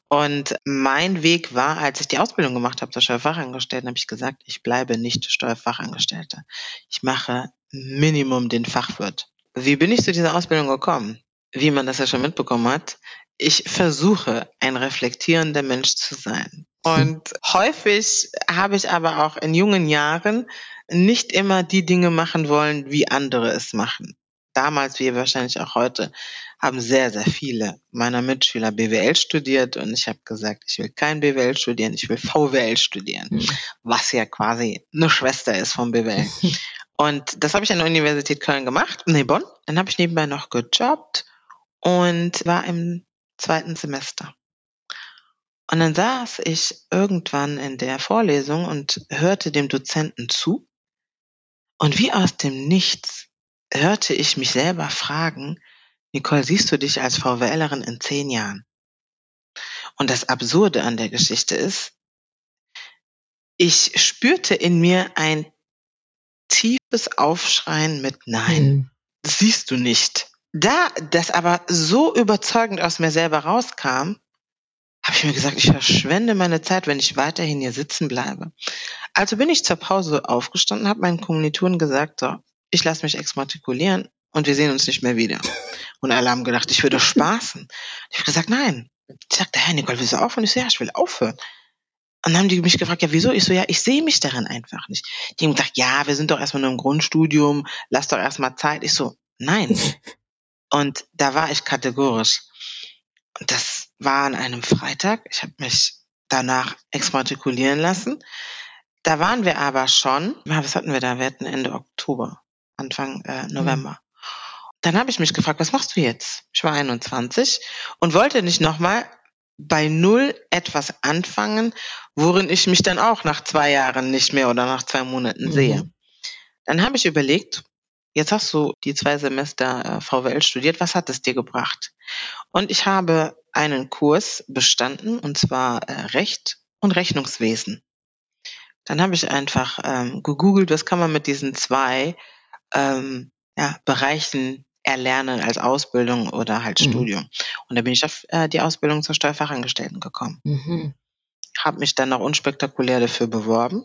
Und mein Weg war, als ich die Ausbildung gemacht habe zur Steuerfachangestellten, habe ich gesagt, ich bleibe nicht Steuerfachangestellte. Ich mache Minimum den Fachwirt. Wie bin ich zu dieser Ausbildung gekommen? Wie man das ja schon mitbekommen hat. Ich versuche, ein reflektierender Mensch zu sein. Und häufig habe ich aber auch in jungen Jahren nicht immer die Dinge machen wollen, wie andere es machen damals wie wahrscheinlich auch heute, haben sehr, sehr viele meiner Mitschüler BWL studiert und ich habe gesagt, ich will kein BWL studieren, ich will VWL studieren, mhm. was ja quasi eine Schwester ist vom BWL. (laughs) und das habe ich an der Universität Köln gemacht, nee, Bonn. Dann habe ich nebenbei noch gejobbt und war im zweiten Semester. Und dann saß ich irgendwann in der Vorlesung und hörte dem Dozenten zu. Und wie aus dem Nichts hörte ich mich selber fragen, Nicole, siehst du dich als VWLerin in zehn Jahren? Und das Absurde an der Geschichte ist, ich spürte in mir ein tiefes Aufschreien mit Nein, mhm. das siehst du nicht. Da das aber so überzeugend aus mir selber rauskam, habe ich mir gesagt, ich verschwende meine Zeit, wenn ich weiterhin hier sitzen bleibe. Also bin ich zur Pause aufgestanden, habe meinen Kommilitonen gesagt, so, ich lasse mich exmatrikulieren und wir sehen uns nicht mehr wieder. Und alle haben gedacht, ich würde spaßen. Ich habe gesagt, nein. Ich sagte, Herr Nicole, willst du aufhören? Ich so, ja, ich will aufhören. Und dann haben die mich gefragt, ja, wieso? Ich so, ja, ich sehe mich darin einfach nicht. Die haben gesagt, ja, wir sind doch erstmal nur im Grundstudium, lass doch erstmal Zeit. Ich so, nein. (laughs) Und da war ich kategorisch. Und das war an einem Freitag. Ich habe mich danach exmatrikulieren lassen. Da waren wir aber schon, was hatten wir da? Wir hatten Ende Oktober. Anfang äh, mhm. November. Dann habe ich mich gefragt, was machst du jetzt? Ich war 21 und wollte nicht nochmal bei Null etwas anfangen, worin ich mich dann auch nach zwei Jahren nicht mehr oder nach zwei Monaten mhm. sehe. Dann habe ich überlegt, jetzt hast du die zwei Semester äh, VWL studiert, was hat es dir gebracht? Und ich habe einen Kurs bestanden, und zwar äh, Recht und Rechnungswesen. Dann habe ich einfach ähm, gegoogelt, was kann man mit diesen zwei ähm, ja, Bereichen erlernen als Ausbildung oder halt mhm. Studium. Und da bin ich auf äh, die Ausbildung zur Steuerfachangestellten gekommen. Mhm. Habe mich dann noch unspektakulär dafür beworben,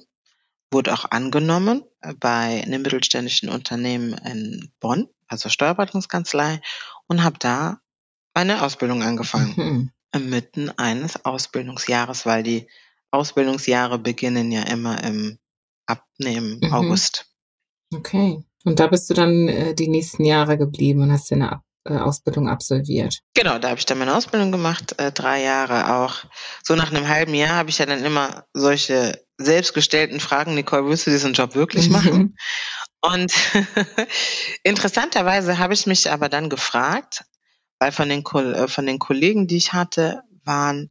wurde auch angenommen äh, bei einem mittelständischen Unternehmen in Bonn, also Steuerberatungskanzlei, und habe da meine Ausbildung angefangen. Mhm. Mitten eines Ausbildungsjahres, weil die Ausbildungsjahre beginnen ja immer im Abnehmen mhm. August. Okay. Und da bist du dann äh, die nächsten Jahre geblieben und hast deine äh, Ausbildung absolviert. Genau, da habe ich dann meine Ausbildung gemacht, äh, drei Jahre auch. So nach einem halben Jahr habe ich ja dann immer solche selbstgestellten Fragen, Nicole, willst du diesen Job wirklich machen? und (laughs) interessanterweise habe ich mich aber dann gefragt, weil von den, äh, von den Kollegen, die ich hatte, waren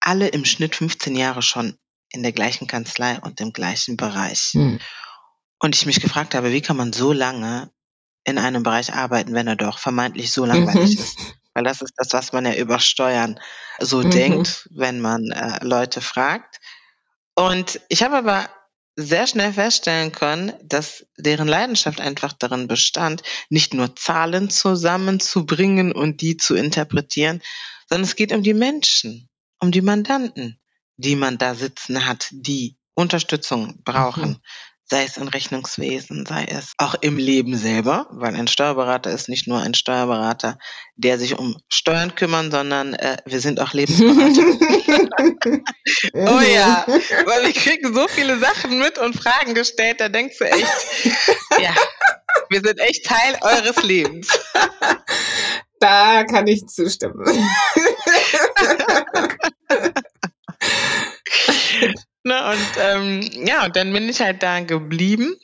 alle im Schnitt 15 Jahre schon in der gleichen Kanzlei und im gleichen Bereich. Hm. Und ich mich gefragt habe, wie kann man so lange in einem Bereich arbeiten, wenn er doch vermeintlich so langweilig mhm. ist? Weil das ist das, was man ja über Steuern so mhm. denkt, wenn man äh, Leute fragt. Und ich habe aber sehr schnell feststellen können, dass deren Leidenschaft einfach darin bestand, nicht nur Zahlen zusammenzubringen und die zu interpretieren, sondern es geht um die Menschen, um die Mandanten, die man da sitzen hat, die Unterstützung brauchen. Mhm sei es im Rechnungswesen, sei es auch im Leben selber, weil ein Steuerberater ist nicht nur ein Steuerberater, der sich um Steuern kümmern, sondern äh, wir sind auch Lebensberater. (laughs) (laughs) oh ja, weil wir kriegen so viele Sachen mit und Fragen gestellt, da denkst du echt, (laughs) ja, wir sind echt Teil eures Lebens. Da kann ich zustimmen. Ne, und ähm, ja, dann bin ich halt da geblieben.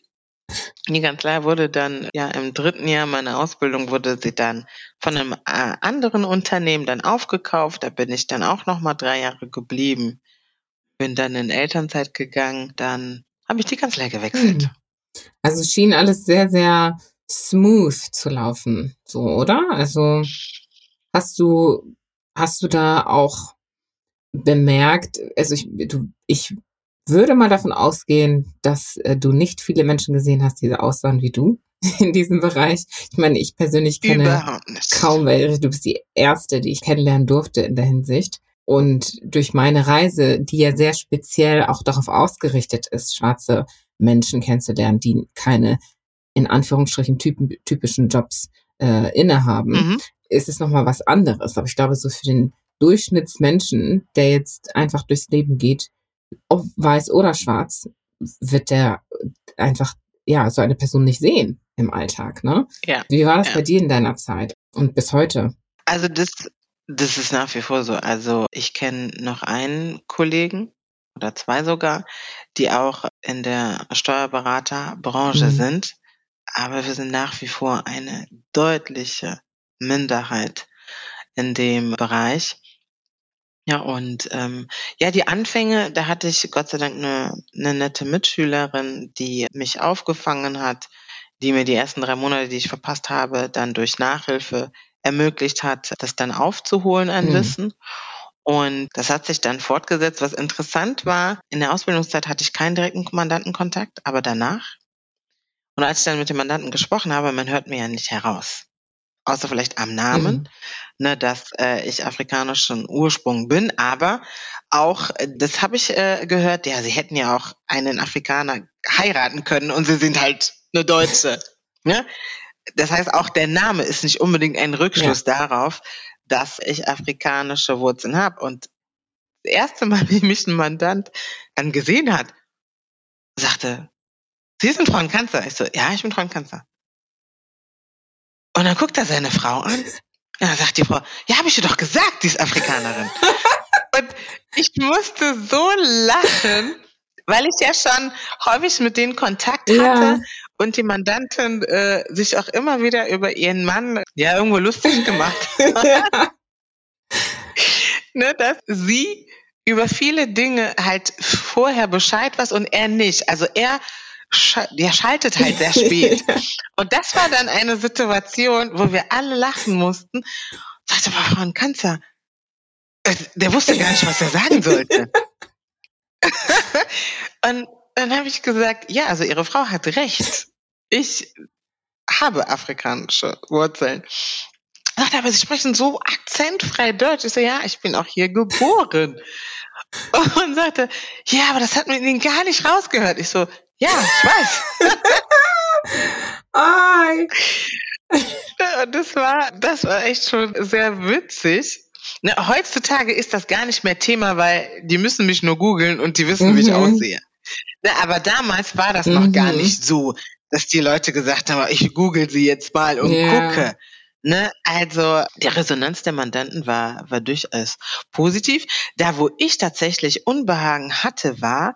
Die Kanzlei wurde dann, ja, im dritten Jahr meiner Ausbildung wurde sie dann von einem äh, anderen Unternehmen dann aufgekauft. Da bin ich dann auch nochmal drei Jahre geblieben. Bin dann in Elternzeit gegangen. Dann habe ich die Kanzlei gewechselt. Hm. Also schien alles sehr, sehr smooth zu laufen, so, oder? Also hast du, hast du da auch bemerkt, also ich, du, ich würde mal davon ausgehen, dass äh, du nicht viele Menschen gesehen hast, die so aussahen wie du (laughs) in diesem Bereich. Ich meine, ich persönlich kenne kaum welche. Du bist die erste, die ich kennenlernen durfte in der Hinsicht. Und durch meine Reise, die ja sehr speziell auch darauf ausgerichtet ist, schwarze Menschen kennenzulernen, die keine in Anführungsstrichen typen, typischen Jobs äh, innehaben, mhm. ist es nochmal was anderes. Aber ich glaube, so für den Durchschnittsmenschen, der jetzt einfach durchs Leben geht, ob weiß oder schwarz, wird der einfach, ja, so eine Person nicht sehen im Alltag, ne? Ja. Wie war das ja. bei dir in deiner Zeit und bis heute? Also das, das ist nach wie vor so. Also ich kenne noch einen Kollegen oder zwei sogar, die auch in der Steuerberaterbranche mhm. sind. Aber wir sind nach wie vor eine deutliche Minderheit in dem Bereich. Ja, und ähm, ja, die Anfänge, da hatte ich Gott sei Dank eine, eine nette Mitschülerin, die mich aufgefangen hat, die mir die ersten drei Monate, die ich verpasst habe, dann durch Nachhilfe ermöglicht hat, das dann aufzuholen an mhm. Wissen. Und das hat sich dann fortgesetzt. Was interessant war, in der Ausbildungszeit hatte ich keinen direkten Kommandantenkontakt, aber danach. Und als ich dann mit dem Mandanten gesprochen habe, man hört mir ja nicht heraus außer vielleicht am Namen, mhm. ne, dass äh, ich afrikanischen Ursprung bin, aber auch, äh, das habe ich äh, gehört, ja, sie hätten ja auch einen Afrikaner heiraten können und sie sind halt eine Deutsche. (laughs) ne? Das heißt, auch der Name ist nicht unbedingt ein Rückschluss ja. darauf, dass ich afrikanische Wurzeln habe. Und das erste Mal, (laughs) wie mich ein Mandant dann gesehen hat, sagte, Sie sind Frank Kanzer. Ich so, ja, ich bin Frank Kanzer. Und dann guckt er seine Frau an. Und dann sagt die Frau, ja, habe ich dir doch gesagt, die ist Afrikanerin. (laughs) und ich musste so lachen, weil ich ja schon häufig mit denen Kontakt hatte ja. und die Mandantin äh, sich auch immer wieder über ihren Mann ja irgendwo lustig gemacht (laughs) hat. ne, dass sie über viele Dinge halt vorher Bescheid weiß und er nicht. Also er der schaltet halt sehr spät. (laughs) Und das war dann eine Situation, wo wir alle lachen mussten. Sagte aber Frau Kanzer, äh, der wusste gar nicht, was er sagen sollte. (laughs) und dann habe ich gesagt, ja, also Ihre Frau hat recht. Ich habe afrikanische Wurzeln. Sagte, aber Sie sprechen so akzentfrei Deutsch. Ich so, ja, ich bin auch hier geboren. (laughs) Und sagte, ja, aber das hat man Ihnen gar nicht rausgehört. Ich so, ja, ich weiß. (laughs) Ai. das war, das war echt schon sehr witzig. Na, heutzutage ist das gar nicht mehr Thema, weil die müssen mich nur googeln und die wissen, mhm. wie ich mhm. aussehe. Na, aber damals war das mhm. noch gar mhm. nicht so, dass die Leute gesagt haben, ich google sie jetzt mal und yeah. gucke. Ne, also die Resonanz der Mandanten war, war durchaus positiv. Da, wo ich tatsächlich Unbehagen hatte, war,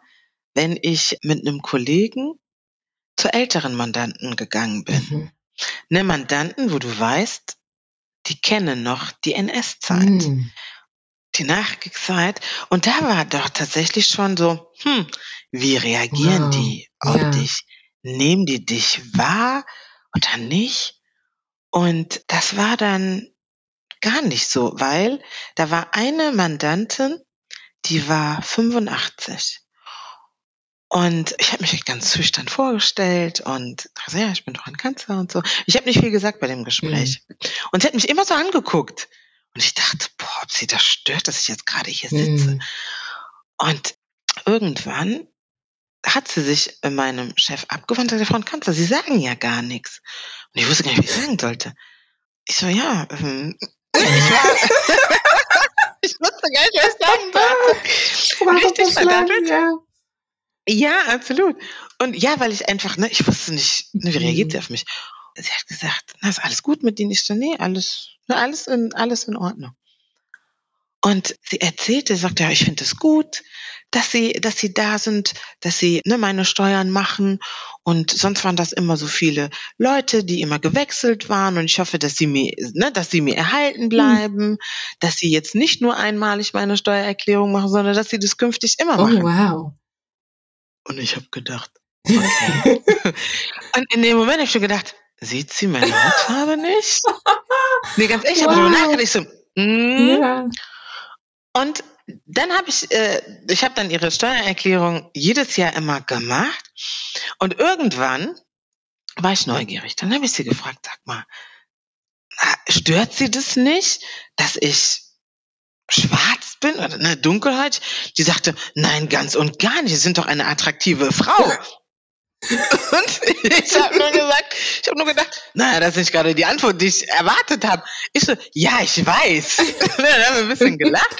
wenn ich mit einem Kollegen zu älteren Mandanten gegangen bin. Mhm. Ne Mandanten, wo du weißt, die kennen noch die NS-Zeit, mhm. die Nachkriegszeit. Und da war doch tatsächlich schon so, hm, wie reagieren wow. die auf ja. dich? Nehmen die dich wahr oder nicht? Und das war dann gar nicht so, weil da war eine Mandantin, die war 85. Und ich habe mich ganz schüchtern vorgestellt und dachte, ja, ich bin doch ein Kanzler und so. Ich habe nicht viel gesagt bei dem Gespräch. Mhm. Und sie hat mich immer so angeguckt. Und ich dachte, boah, ob sie das stört, dass ich jetzt gerade hier sitze. Mhm. Und irgendwann hat sie sich meinem Chef abgewandt und gesagt, Frau Kanzler, Sie sagen ja gar nichts. Und ich wusste gar nicht, wie ich sagen sollte. Ich so, ja, ähm, (laughs) ich war, (laughs) ich wusste gar nicht, was ich sagen (laughs) sollte. Richtig verdammt. Ja. Ja, absolut. Und ja, weil ich einfach, ne, ich wusste nicht, ne, wie reagiert sie mhm. auf mich. Sie hat gesagt, na, ist alles gut mit denen? Ich so, nee, alles, ne, alles in, alles in Ordnung. Und sie erzählte, sagte, ja, ich finde es gut, dass sie, dass sie da sind, dass sie ne, meine Steuern machen. Und sonst waren das immer so viele Leute, die immer gewechselt waren. Und ich hoffe, dass sie mir, ne, dass sie mir erhalten hm. bleiben, mhm. dass sie jetzt nicht nur einmalig meine Steuererklärung machen, sondern dass sie das künftig immer oh, machen. Oh, wow. Und ich habe gedacht, okay. (laughs) und in dem Moment habe ich schon gedacht, sieht sie meine Hautfarbe nicht? (laughs) nee, ganz ehrlich, ich wow. habe nachgedacht, ich so, mm. ja. Und dann habe ich, äh, ich habe dann ihre Steuererklärung jedes Jahr immer gemacht. Und irgendwann war ich neugierig. Dann habe ich sie gefragt, sag mal, stört sie das nicht, dass ich schwarz bin oder ne, dunkelhäutig? Die sagte, nein, ganz und gar nicht. Sie sind doch eine attraktive Frau. (laughs) und ich habe nur gesagt, ich habe nur gedacht, naja, das ist nicht gerade die Antwort, die ich erwartet habe. Ich so, ja, ich weiß. (laughs) (laughs) dann haben wir ein bisschen gelacht.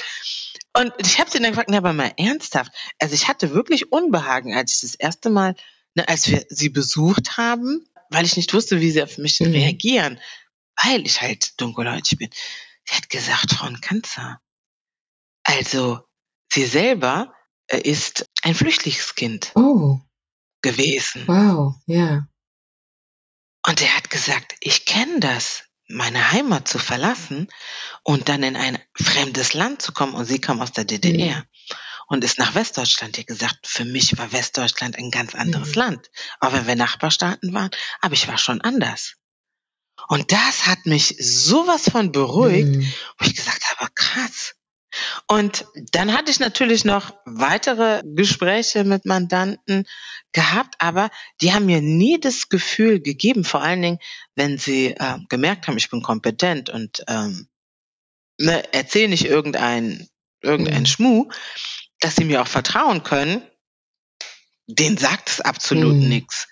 Und ich habe sie dann gefragt, na, aber mal ernsthaft. Also ich hatte wirklich Unbehagen, als ich das erste Mal, ne, als wir sie besucht haben, weil ich nicht wusste, wie sie auf mich mhm. reagieren, weil ich halt dunkelhäutig bin. Sie hat gesagt, Frau Kanzer, also, sie selber äh, ist ein Flüchtlingskind oh. gewesen. Wow, ja. Und er hat gesagt, ich kenne das, meine Heimat zu verlassen und dann in ein fremdes Land zu kommen. Und sie kam aus der DDR. Mhm. Und ist nach Westdeutschland hier gesagt, für mich war Westdeutschland ein ganz anderes mhm. Land. Auch wenn wir Nachbarstaaten waren, aber ich war schon anders. Und das hat mich sowas von beruhigt, mhm. wo ich gesagt habe, krass, und dann hatte ich natürlich noch weitere Gespräche mit Mandanten gehabt, aber die haben mir nie das Gefühl gegeben, vor allen Dingen, wenn sie äh, gemerkt haben, ich bin kompetent und ähm, ne, erzähle nicht irgendein, irgendein mhm. Schmuh, dass sie mir auch vertrauen können, denen sagt es absolut mhm. nichts.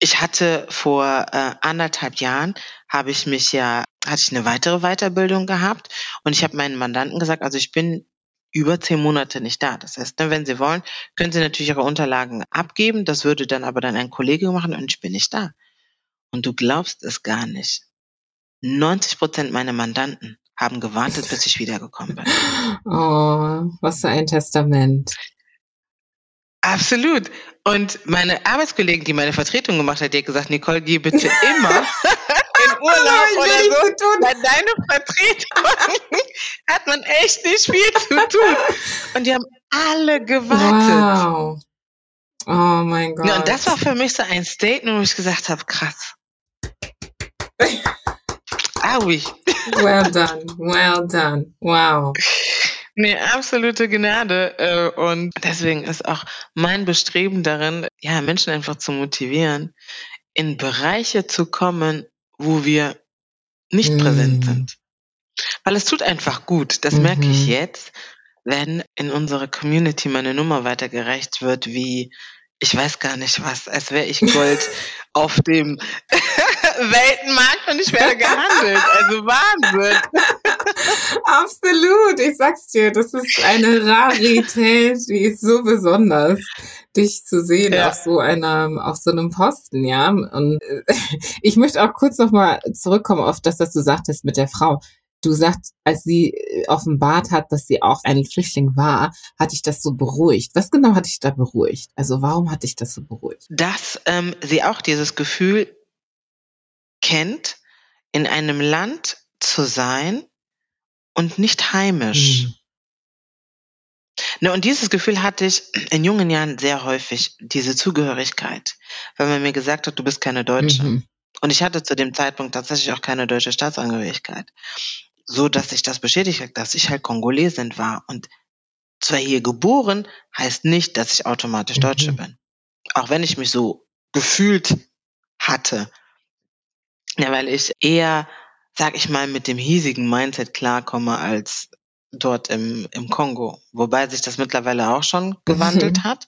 Ich hatte vor äh, anderthalb Jahren, habe ich mich ja hatte ich eine weitere Weiterbildung gehabt und ich habe meinen Mandanten gesagt, also ich bin über zehn Monate nicht da. Das heißt, ne, wenn Sie wollen, können Sie natürlich Ihre Unterlagen abgeben. Das würde dann aber dann ein Kollege machen und ich bin nicht da. Und du glaubst es gar nicht. 90 Prozent meiner Mandanten haben gewartet, bis ich wiedergekommen bin. Oh, was für ein Testament. Absolut. Und meine Arbeitskollegin, die meine Vertretung gemacht hat, die hat gesagt, Nicole, geh bitte immer (laughs) in Urlaub oder so. Tun. Bei deiner Vertretung (laughs) hat man echt nicht viel zu tun. Und die haben alle gewartet. Wow. Oh mein Gott. Ja, und das war für mich so ein Statement, wo ich gesagt habe, krass. (laughs) Aui. Well done, well done. Wow. Nee, absolute Gnade. Äh, und deswegen ist auch mein Bestreben darin, ja, Menschen einfach zu motivieren, in Bereiche zu kommen, wo wir nicht mm. präsent sind. Weil es tut einfach gut. Das mhm. merke ich mhm. jetzt, wenn in unserer Community meine Nummer weitergereicht wird, wie ich weiß gar nicht was, als wäre ich Gold (laughs) auf dem (laughs) Weltenmarkt und ich werde gehandelt. Also Wahnsinn. (laughs) Absolut, ich sag's dir, das ist eine Rarität, die ist so besonders, dich zu sehen ja. auf so einem, auf so einem Posten, ja. Und äh, ich möchte auch kurz nochmal zurückkommen auf das, was du sagtest mit der Frau. Du sagst, als sie äh, offenbart hat, dass sie auch ein Flüchtling war, hatte ich das so beruhigt. Was genau hatte ich da beruhigt? Also warum hatte ich das so beruhigt? Dass ähm, sie auch dieses Gefühl kennt, in einem Land zu sein und nicht heimisch. Mhm. Ne, und dieses Gefühl hatte ich in jungen Jahren sehr häufig, diese Zugehörigkeit, weil man mir gesagt hat, du bist keine Deutsche. Mhm. Und ich hatte zu dem Zeitpunkt tatsächlich auch keine deutsche Staatsangehörigkeit so dass sich das beschädigt hat, dass ich halt Kongolesin war. Und zwar hier geboren, heißt nicht, dass ich automatisch Deutsche mhm. bin. auch wenn ich mich so gefühlt hatte. Ja, weil ich eher, sag ich mal, mit dem hiesigen Mindset klarkomme als dort im, im Kongo. Wobei sich das mittlerweile auch schon gewandelt mhm. hat.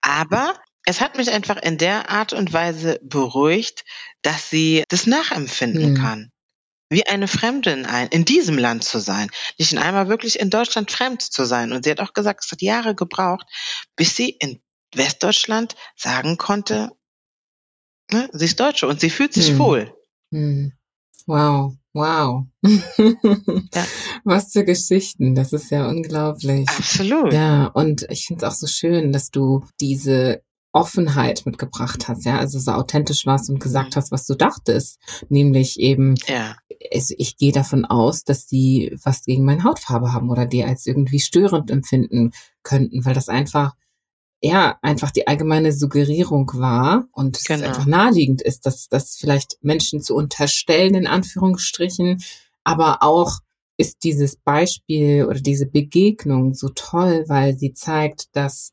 Aber es hat mich einfach in der Art und Weise beruhigt, dass sie das nachempfinden mhm. kann. Wie eine Fremde in, ein, in diesem Land zu sein. Nicht in einmal wirklich in Deutschland fremd zu sein. Und sie hat auch gesagt, es hat Jahre gebraucht, bis sie in Westdeutschland sagen konnte, ne, sie ist Deutsche und sie fühlt sich mhm. wohl. Mhm. Wow, wow. ja. (laughs) Was für Geschichten, das ist ja unglaublich. Absolut. Ja, und ich finde es auch so schön, dass du diese Offenheit mitgebracht hast, ja, also so authentisch warst und gesagt mhm. hast, was du dachtest, nämlich eben, ja. also ich gehe davon aus, dass die was gegen meine Hautfarbe haben oder die als irgendwie störend empfinden könnten, weil das einfach ja, einfach die allgemeine Suggerierung war und genau. es einfach naheliegend ist, dass das vielleicht Menschen zu unterstellen, in Anführungsstrichen, aber auch ist dieses Beispiel oder diese Begegnung so toll, weil sie zeigt, dass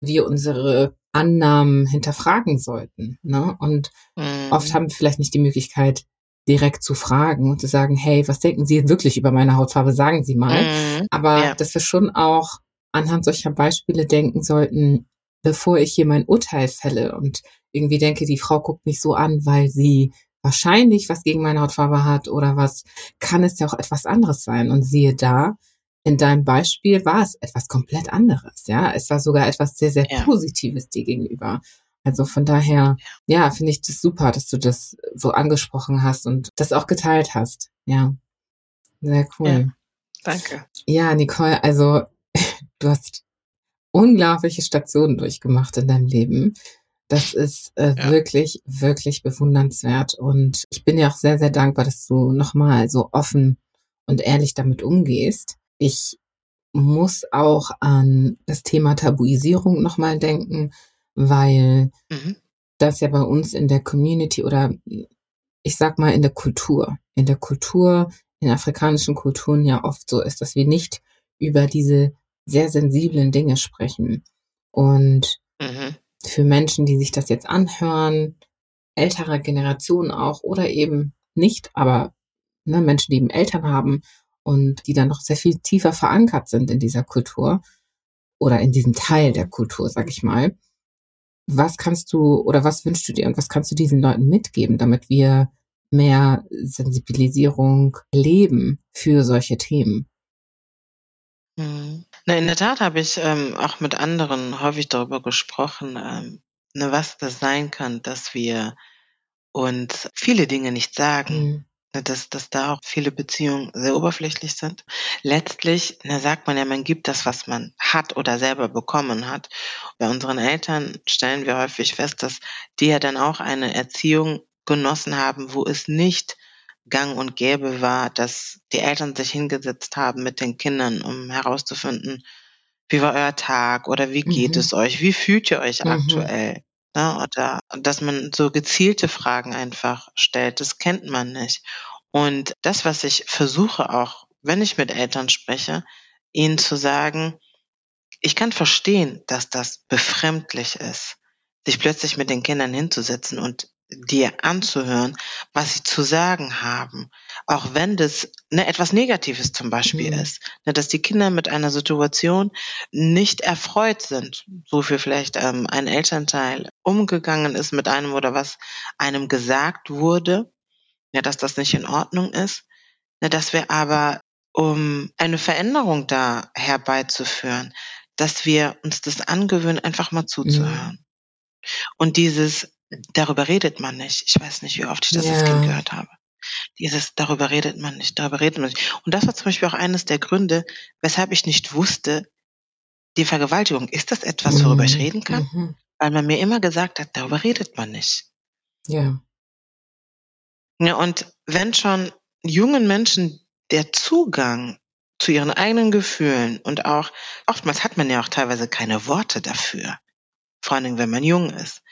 wir unsere Annahmen hinterfragen sollten. Ne? Und mhm. oft haben wir vielleicht nicht die Möglichkeit, direkt zu fragen und zu sagen, hey, was denken Sie wirklich über meine Hautfarbe? Sagen Sie mal. Mhm. Aber ja. dass wir schon auch anhand solcher Beispiele denken sollten, bevor ich hier mein Urteil fälle und irgendwie denke, die Frau guckt mich so an, weil sie wahrscheinlich was gegen meine Hautfarbe hat oder was, kann es ja auch etwas anderes sein. Und siehe da, in deinem Beispiel war es etwas komplett anderes, ja. Es war sogar etwas sehr, sehr ja. Positives dir gegenüber. Also von daher, ja, finde ich das super, dass du das so angesprochen hast und das auch geteilt hast. Ja. Sehr cool. Ja, danke. Ja, Nicole, also du hast unglaubliche Stationen durchgemacht in deinem Leben. Das ist äh, ja. wirklich, wirklich bewundernswert. Und ich bin dir auch sehr, sehr dankbar, dass du nochmal so offen und ehrlich damit umgehst. Ich muss auch an das Thema Tabuisierung nochmal denken, weil mhm. das ja bei uns in der Community oder ich sag mal in der Kultur, in der Kultur, in afrikanischen Kulturen ja oft so ist, dass wir nicht über diese sehr sensiblen Dinge sprechen. Und mhm. für Menschen, die sich das jetzt anhören, älterer Generation auch oder eben nicht, aber ne, Menschen, die eben Eltern haben und die dann noch sehr viel tiefer verankert sind in dieser Kultur oder in diesem Teil der Kultur, sag ich mal. Was kannst du oder was wünschst du dir und was kannst du diesen Leuten mitgeben, damit wir mehr Sensibilisierung leben für solche Themen? Mhm. Na, in der Tat habe ich ähm, auch mit anderen häufig darüber gesprochen, ähm, ne, was das sein kann, dass wir uns viele Dinge nicht sagen. Mhm. Ne, dass, dass da auch viele Beziehungen sehr oberflächlich sind. Letztlich, da sagt man ja, man gibt das, was man hat oder selber bekommen hat. Bei unseren Eltern stellen wir häufig fest, dass die ja dann auch eine Erziehung genossen haben, wo es nicht gang und gäbe war, dass die Eltern sich hingesetzt haben mit den Kindern, um herauszufinden, wie war euer Tag oder wie geht mhm. es euch, wie fühlt ihr euch mhm. aktuell? Ne? Oder dass man so gezielte Fragen einfach stellt, das kennt man nicht. Und das, was ich versuche auch, wenn ich mit Eltern spreche, ihnen zu sagen, ich kann verstehen, dass das befremdlich ist, sich plötzlich mit den Kindern hinzusetzen und dir anzuhören, was sie zu sagen haben, auch wenn das ne, etwas Negatives zum Beispiel mhm. ist, ne, dass die Kinder mit einer Situation nicht erfreut sind, wofür vielleicht ähm, ein Elternteil umgegangen ist mit einem oder was einem gesagt wurde, ja, dass das nicht in Ordnung ist, ne, dass wir aber, um eine Veränderung da herbeizuführen, dass wir uns das angewöhnen, einfach mal zuzuhören. Mhm. Und dieses darüber redet man nicht. Ich weiß nicht, wie oft ich das ja. als Kind gehört habe. Dieses, darüber redet man nicht, darüber redet man nicht. Und das war zum Beispiel auch eines der Gründe, weshalb ich nicht wusste, die Vergewaltigung, ist das etwas, worüber mhm. ich reden kann? Mhm. Weil man mir immer gesagt hat, darüber redet man nicht. Ja. Ja, und wenn schon jungen Menschen der Zugang zu ihren eigenen Gefühlen und auch, oftmals hat man ja auch teilweise keine Worte dafür. Vor allen Dingen, wenn man jung ist.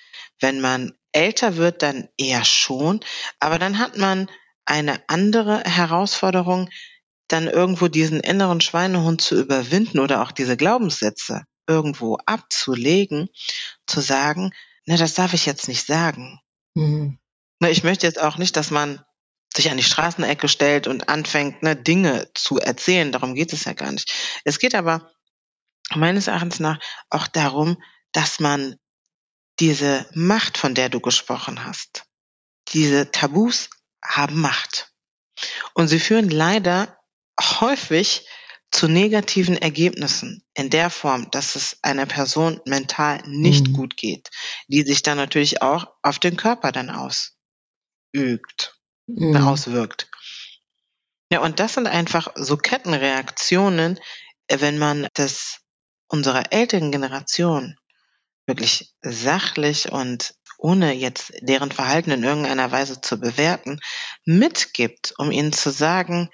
Wenn man älter wird, dann eher schon, aber dann hat man eine andere Herausforderung, dann irgendwo diesen inneren Schweinehund zu überwinden oder auch diese Glaubenssätze irgendwo abzulegen, zu sagen, ne, das darf ich jetzt nicht sagen. Mhm. Ne, ich möchte jetzt auch nicht, dass man sich an die Straßenecke stellt und anfängt, ne, Dinge zu erzählen. Darum geht es ja gar nicht. Es geht aber meines Erachtens nach auch darum, dass man diese Macht, von der du gesprochen hast, diese Tabus haben Macht. Und sie führen leider häufig zu negativen Ergebnissen in der Form, dass es einer Person mental nicht mhm. gut geht, die sich dann natürlich auch auf den Körper dann ausübt, mhm. auswirkt. Ja, und das sind einfach so Kettenreaktionen, wenn man das unserer älteren Generation wirklich sachlich und ohne jetzt deren Verhalten in irgendeiner Weise zu bewerten, mitgibt, um ihnen zu sagen,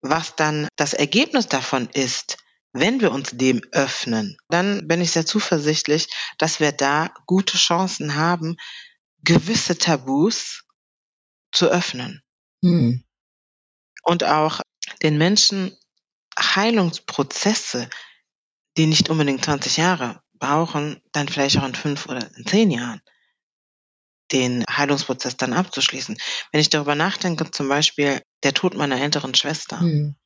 was dann das Ergebnis davon ist, wenn wir uns dem öffnen, dann bin ich sehr zuversichtlich, dass wir da gute Chancen haben, gewisse Tabus zu öffnen. Hm. Und auch den Menschen Heilungsprozesse, die nicht unbedingt 20 Jahre brauchen, dann vielleicht auch in fünf oder in zehn Jahren den Heilungsprozess dann abzuschließen. Wenn ich darüber nachdenke, zum Beispiel der Tod meiner älteren Schwester, mhm.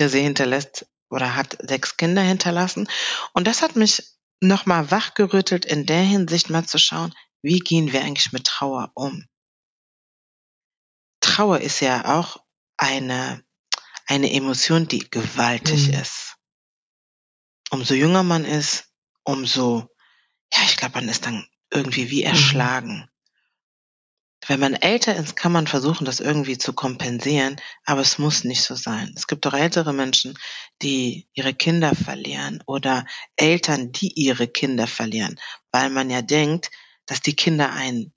sie hinterlässt oder hat sechs Kinder hinterlassen. Und das hat mich nochmal wachgerüttelt, in der Hinsicht mal zu schauen, wie gehen wir eigentlich mit Trauer um? Trauer ist ja auch eine, eine Emotion, die gewaltig mhm. ist. Umso jünger man ist, umso, ja, ich glaube, man ist dann irgendwie wie mhm. erschlagen. Wenn man älter ist, kann man versuchen, das irgendwie zu kompensieren, aber es muss nicht so sein. Es gibt auch ältere Menschen, die ihre Kinder verlieren oder Eltern, die ihre Kinder verlieren, weil man ja denkt, dass die Kinder einen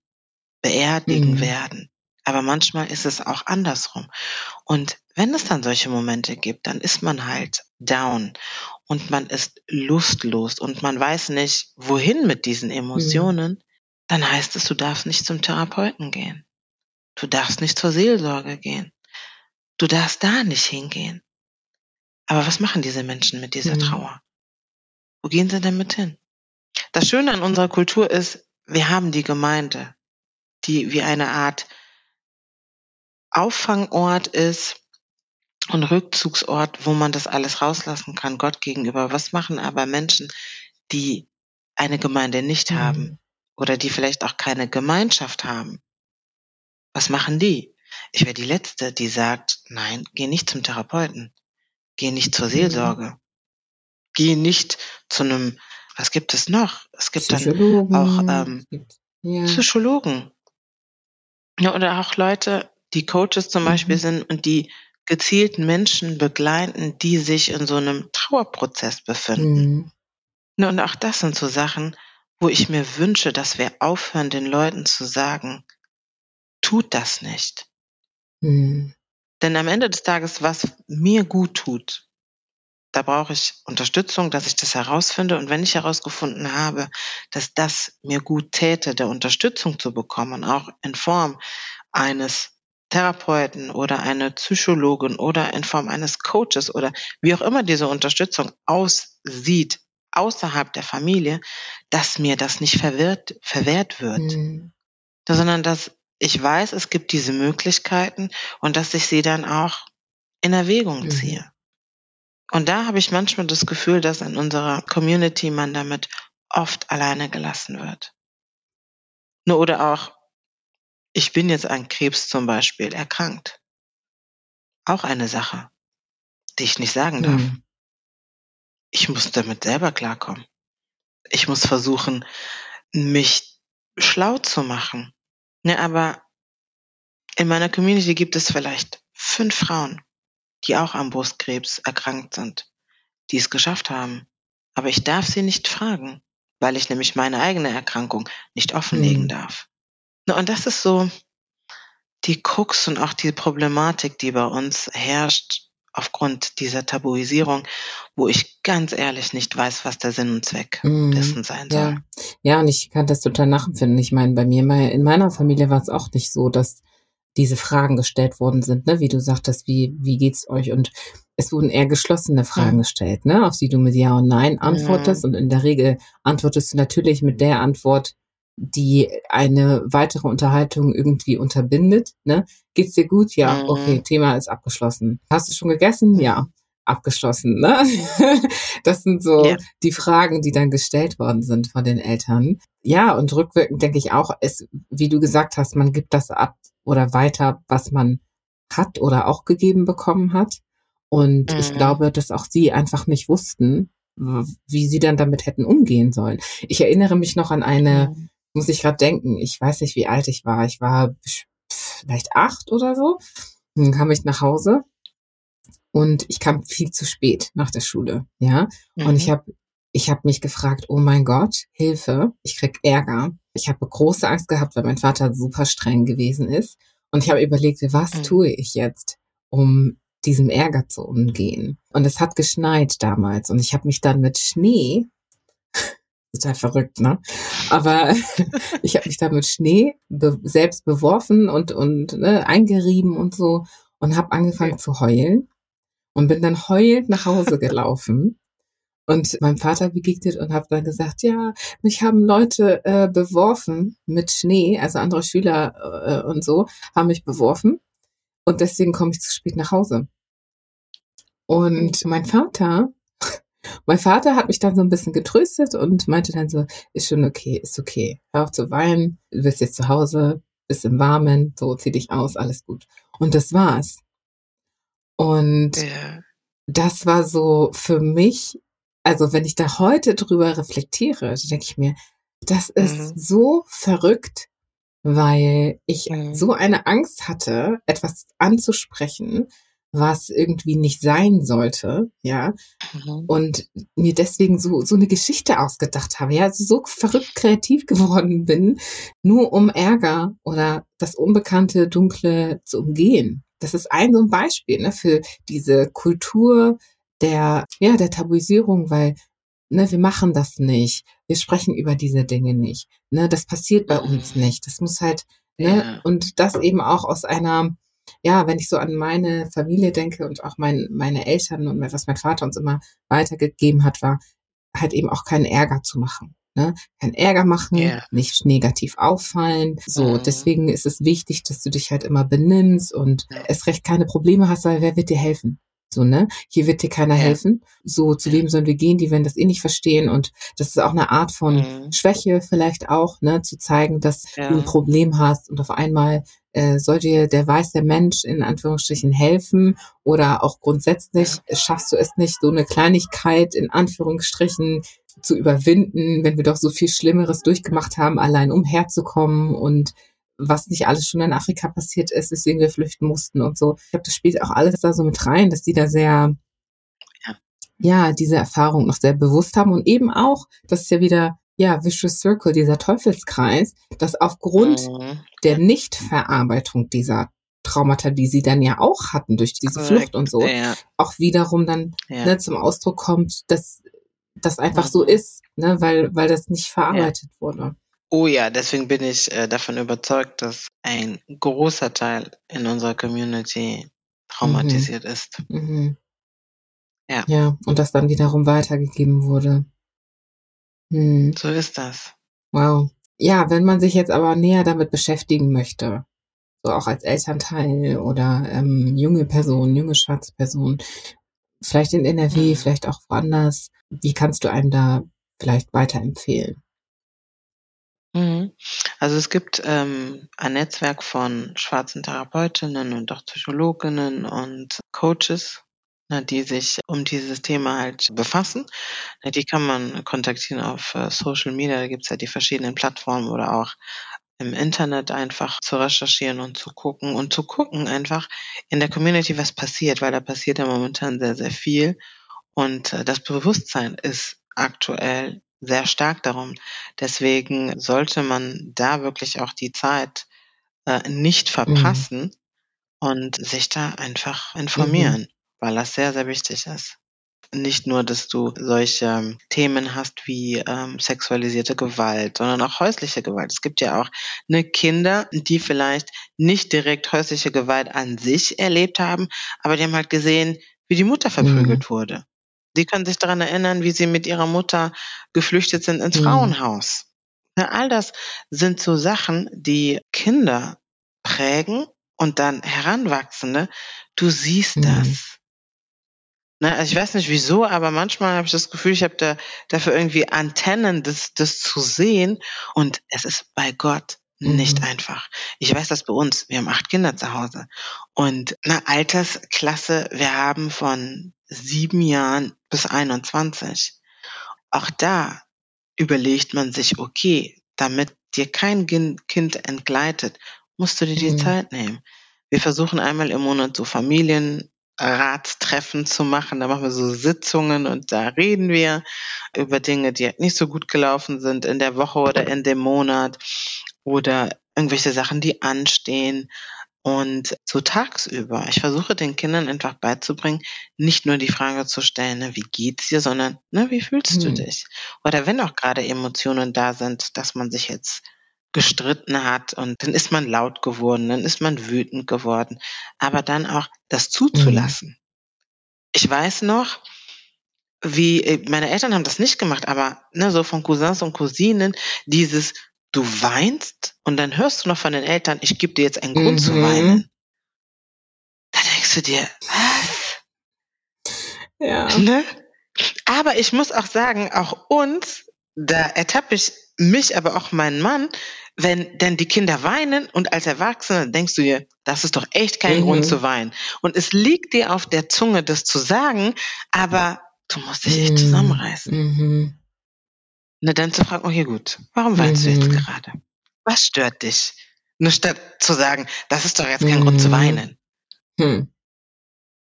beerdigen mhm. werden. Aber manchmal ist es auch andersrum. Und wenn es dann solche Momente gibt, dann ist man halt down und man ist lustlos und man weiß nicht, wohin mit diesen Emotionen. Mhm dann heißt es, du darfst nicht zum Therapeuten gehen. Du darfst nicht zur Seelsorge gehen. Du darfst da nicht hingehen. Aber was machen diese Menschen mit dieser mhm. Trauer? Wo gehen sie damit hin? Das Schöne an unserer Kultur ist, wir haben die Gemeinde, die wie eine Art Auffangort ist und Rückzugsort, wo man das alles rauslassen kann, Gott gegenüber. Was machen aber Menschen, die eine Gemeinde nicht mhm. haben? oder die vielleicht auch keine Gemeinschaft haben. Was machen die? Ich wäre die Letzte, die sagt, nein, geh nicht zum Therapeuten, geh nicht zur mhm. Seelsorge, geh nicht zu einem, was gibt es noch? Es gibt dann auch ähm, ja. Psychologen. Ja, oder auch Leute, die Coaches zum mhm. Beispiel sind und die gezielt Menschen begleiten, die sich in so einem Trauerprozess befinden. Mhm. Ja, und auch das sind so Sachen, wo ich mir wünsche, dass wir aufhören, den Leuten zu sagen, tut das nicht. Mhm. Denn am Ende des Tages, was mir gut tut, da brauche ich Unterstützung, dass ich das herausfinde. Und wenn ich herausgefunden habe, dass das mir gut täte, der Unterstützung zu bekommen, auch in Form eines Therapeuten oder eine Psychologin oder in Form eines Coaches oder wie auch immer diese Unterstützung aussieht, außerhalb der Familie, dass mir das nicht verwehrt, verwehrt wird, mhm. sondern dass ich weiß, es gibt diese Möglichkeiten und dass ich sie dann auch in Erwägung mhm. ziehe. Und da habe ich manchmal das Gefühl, dass in unserer Community man damit oft alleine gelassen wird. Nur oder auch, ich bin jetzt an Krebs zum Beispiel erkrankt. Auch eine Sache, die ich nicht sagen darf. Mhm ich muss damit selber klarkommen. Ich muss versuchen, mich schlau zu machen. Ne, aber in meiner Community gibt es vielleicht fünf Frauen, die auch am Brustkrebs erkrankt sind, die es geschafft haben. Aber ich darf sie nicht fragen, weil ich nämlich meine eigene Erkrankung nicht offenlegen mhm. darf. Und das ist so die Krux und auch die Problematik, die bei uns herrscht, aufgrund dieser Tabuisierung, wo ich ganz ehrlich nicht weiß, was der Sinn und Zweck mm, dessen sein soll. Ja. ja, und ich kann das total nachempfinden. Ich meine, bei mir, in meiner Familie war es auch nicht so, dass diese Fragen gestellt worden sind, ne? wie du sagtest, wie, wie geht's euch? Und es wurden eher geschlossene Fragen ja. gestellt, ne? auf die du mit Ja und Nein antwortest. Ja. Und in der Regel antwortest du natürlich mit der Antwort, die eine weitere Unterhaltung irgendwie unterbindet. Ne? Geht's dir gut? Ja, Mhm. okay, Thema ist abgeschlossen. Hast du schon gegessen? Ja, abgeschlossen. Ne? (laughs) Das sind so Ja. die Fragen, die dann gestellt worden sind von den Eltern. Ja, und rückwirkend denke ich auch, es, wie du gesagt hast, man gibt das ab oder weiter, was man hat oder auch gegeben bekommen hat. Und ich Mhm. glaube, dass auch sie einfach nicht wussten, wie sie dann damit hätten umgehen sollen. Ich erinnere mich noch an eine, Mhm. Muss ich gerade denken, ich weiß nicht, wie alt ich war. Ich war vielleicht acht oder so. Dann kam ich nach Hause und ich kam viel zu spät nach der Schule, ja. Und ich Mhm. habe ich hab mich gefragt, oh mein Gott, Hilfe, ich krieg Ärger. Ich habe große Angst gehabt, weil mein Vater super streng gewesen ist. Und ich habe überlegt, was Mhm. tue ich jetzt, um diesem Ärger zu umgehen. Und es hat geschneit damals und ich habe mich dann mit Schnee, (laughs) total verrückt, ne? Aber (laughs) ich habe mich da mit Schnee be selbst beworfen und, und ne, eingerieben und so und habe angefangen Ja. zu heulen und bin dann heulend nach Hause (laughs) gelaufen und meinem Vater begegnet und habe dann gesagt, ja, mich haben Leute äh, beworfen mit Schnee, also andere Schüler äh, und so haben mich beworfen und deswegen komme ich zu spät nach Hause. Und mein Vater, mein Vater hat mich dann so ein bisschen getröstet und meinte dann so, ist schon okay, ist okay, hör auf zu weinen, du bist jetzt zu Hause, bist im Warmen, so zieh dich aus, alles gut. Und das war's. Und Ja. das war so für mich, also wenn ich da heute drüber reflektiere, denke ich mir, das ist Mhm. so verrückt, weil ich Mhm. so eine Angst hatte, etwas anzusprechen, was irgendwie nicht sein sollte, ja, Mhm. und mir deswegen so so eine Geschichte ausgedacht habe, ja, also so verrückt kreativ (laughs) geworden bin, nur um Ärger oder das Unbekannte, Dunkle zu umgehen. Das ist ein so ein Beispiel ne, für diese Kultur der ja der Tabuisierung, weil ne, wir machen das nicht, wir sprechen über diese Dinge nicht, ne, das passiert bei uns Mhm. nicht. Das muss halt ne Ja. und das eben auch aus einer ja, wenn ich so an meine Familie denke und auch mein, meine Eltern und was mein Vater uns immer weitergegeben hat, war halt eben auch keinen Ärger zu machen. Ne? Keinen Ärger machen, Ja. nicht negativ auffallen. So, Mhm. deswegen ist es wichtig, dass du dich halt immer benimmst und erst recht keine Probleme hast, weil wer wird dir helfen? So, ne? Hier wird dir keiner Ja. helfen. So, zu wem sollen wir gehen? Die werden das eh nicht verstehen. Und das ist auch eine Art von Mhm. Schwäche vielleicht auch, ne? Zu zeigen, dass Ja. du ein Problem hast und auf einmal äh, soll dir der weiße Mensch in Anführungsstrichen helfen oder auch grundsätzlich schaffst du es nicht, so eine Kleinigkeit in Anführungsstrichen zu überwinden, wenn wir doch so viel Schlimmeres durchgemacht haben, allein umherzukommen und was nicht alles schon in Afrika passiert ist, weswegen wir flüchten mussten und so. Ich glaube, das spielt auch alles da so mit rein, dass die da sehr, Ja. ja, diese Erfahrung noch sehr bewusst haben und eben auch, das ist ja wieder, ja, Vicious Circle, dieser Teufelskreis, dass aufgrund Mhm. der Nichtverarbeitung dieser Traumata, die sie dann ja auch hatten durch diese. Flucht und so, Ja. auch wiederum dann Ja. ne, zum Ausdruck kommt, dass das einfach so Mhm. ist, ne, weil, weil das nicht verarbeitet wurde. Oh ja, deswegen bin ich äh, davon überzeugt, dass ein großer Teil in unserer Community traumatisiert ist. Mhm. Ja. Ja, und das dann wiederum weitergegeben wurde. Hm. So ist das. Wow. Ja, wenn man sich jetzt aber näher damit beschäftigen möchte, so auch als Elternteil oder ähm, junge Person, junge schwarze Person, vielleicht in NRW, Mhm. vielleicht auch woanders, wie kannst du einem da vielleicht weiterempfehlen? Mhm. Also es gibt ähm, ein Netzwerk von schwarzen Therapeutinnen und auch Psychologinnen und Coaches, ne, die sich um dieses Thema halt befassen. Ne, die kann man kontaktieren auf äh, Social Media, da gibt's ja die verschiedenen Plattformen oder auch im Internet einfach zu recherchieren und zu gucken und zu gucken einfach in der Community, was passiert, weil da passiert ja momentan sehr, sehr viel. Und äh, das Bewusstsein ist aktuell sehr stark darum. Deswegen sollte man da wirklich auch die Zeit äh, nicht verpassen und sich da einfach informieren, weil das sehr, sehr wichtig ist. Nicht nur, dass du solche ähm, Themen hast wie ähm, sexualisierte Gewalt, sondern auch häusliche Gewalt. Es gibt ja auch ne, Kinder, die vielleicht nicht direkt häusliche Gewalt an sich erlebt haben, aber die haben halt gesehen, wie die Mutter verprügelt wurde. Die können sich daran erinnern, wie sie mit ihrer Mutter geflüchtet sind ins Mhm. Frauenhaus. All das sind so Sachen, die Kinder prägen und dann Heranwachsende. Du siehst Mhm. das. Ne, also ich weiß nicht wieso, aber manchmal habe ich das Gefühl, ich habe da dafür irgendwie Antennen, das, das zu sehen. Und es ist bei Gott nicht Mhm. einfach. Ich weiß das bei uns. Wir haben acht Kinder zu Hause. Und eine Altersklasse, wir haben von sieben Jahren bis 21. Auch da überlegt man sich, okay, damit dir kein Kind entgleitet, musst du dir die Mhm. Zeit nehmen. Wir versuchen einmal im Monat so Familienratstreffen zu machen. Da machen wir so Sitzungen und da reden wir über Dinge, die nicht so gut gelaufen sind in der Woche oder in dem Monat oder irgendwelche Sachen, die anstehen. Und so tagsüber. Ich versuche den Kindern einfach beizubringen, nicht nur die Frage zu stellen, ne, wie geht's dir, sondern ne, wie fühlst du Mhm. dich? Oder wenn auch gerade Emotionen da sind, dass man sich jetzt gestritten hat und dann ist man laut geworden, dann ist man wütend geworden, aber dann auch das zuzulassen. Ich weiß noch, wie äh, meine Eltern haben das nicht gemacht, aber ne, so von Cousins und Cousinen dieses du weinst und dann hörst du noch von den Eltern, ich gebe dir jetzt einen Grund zu Mhm. weinen. Da denkst du dir, was? Ja. Ne? Aber ich muss auch sagen, auch uns, da ertappe ich mich, aber auch meinen Mann, wenn denn die Kinder weinen und als Erwachsene denkst du dir, das ist doch echt kein Mhm. Grund zu weinen. Und es liegt dir auf der Zunge, das zu sagen, aber du musst dich echt Mhm. zusammenreißen. Mhm. Ne, dann zu fragen, okay, gut, warum weinst du jetzt Mhm. gerade? Was stört dich? Nur statt zu sagen, das ist doch jetzt kein Grund zu Mhm. weinen. Hm.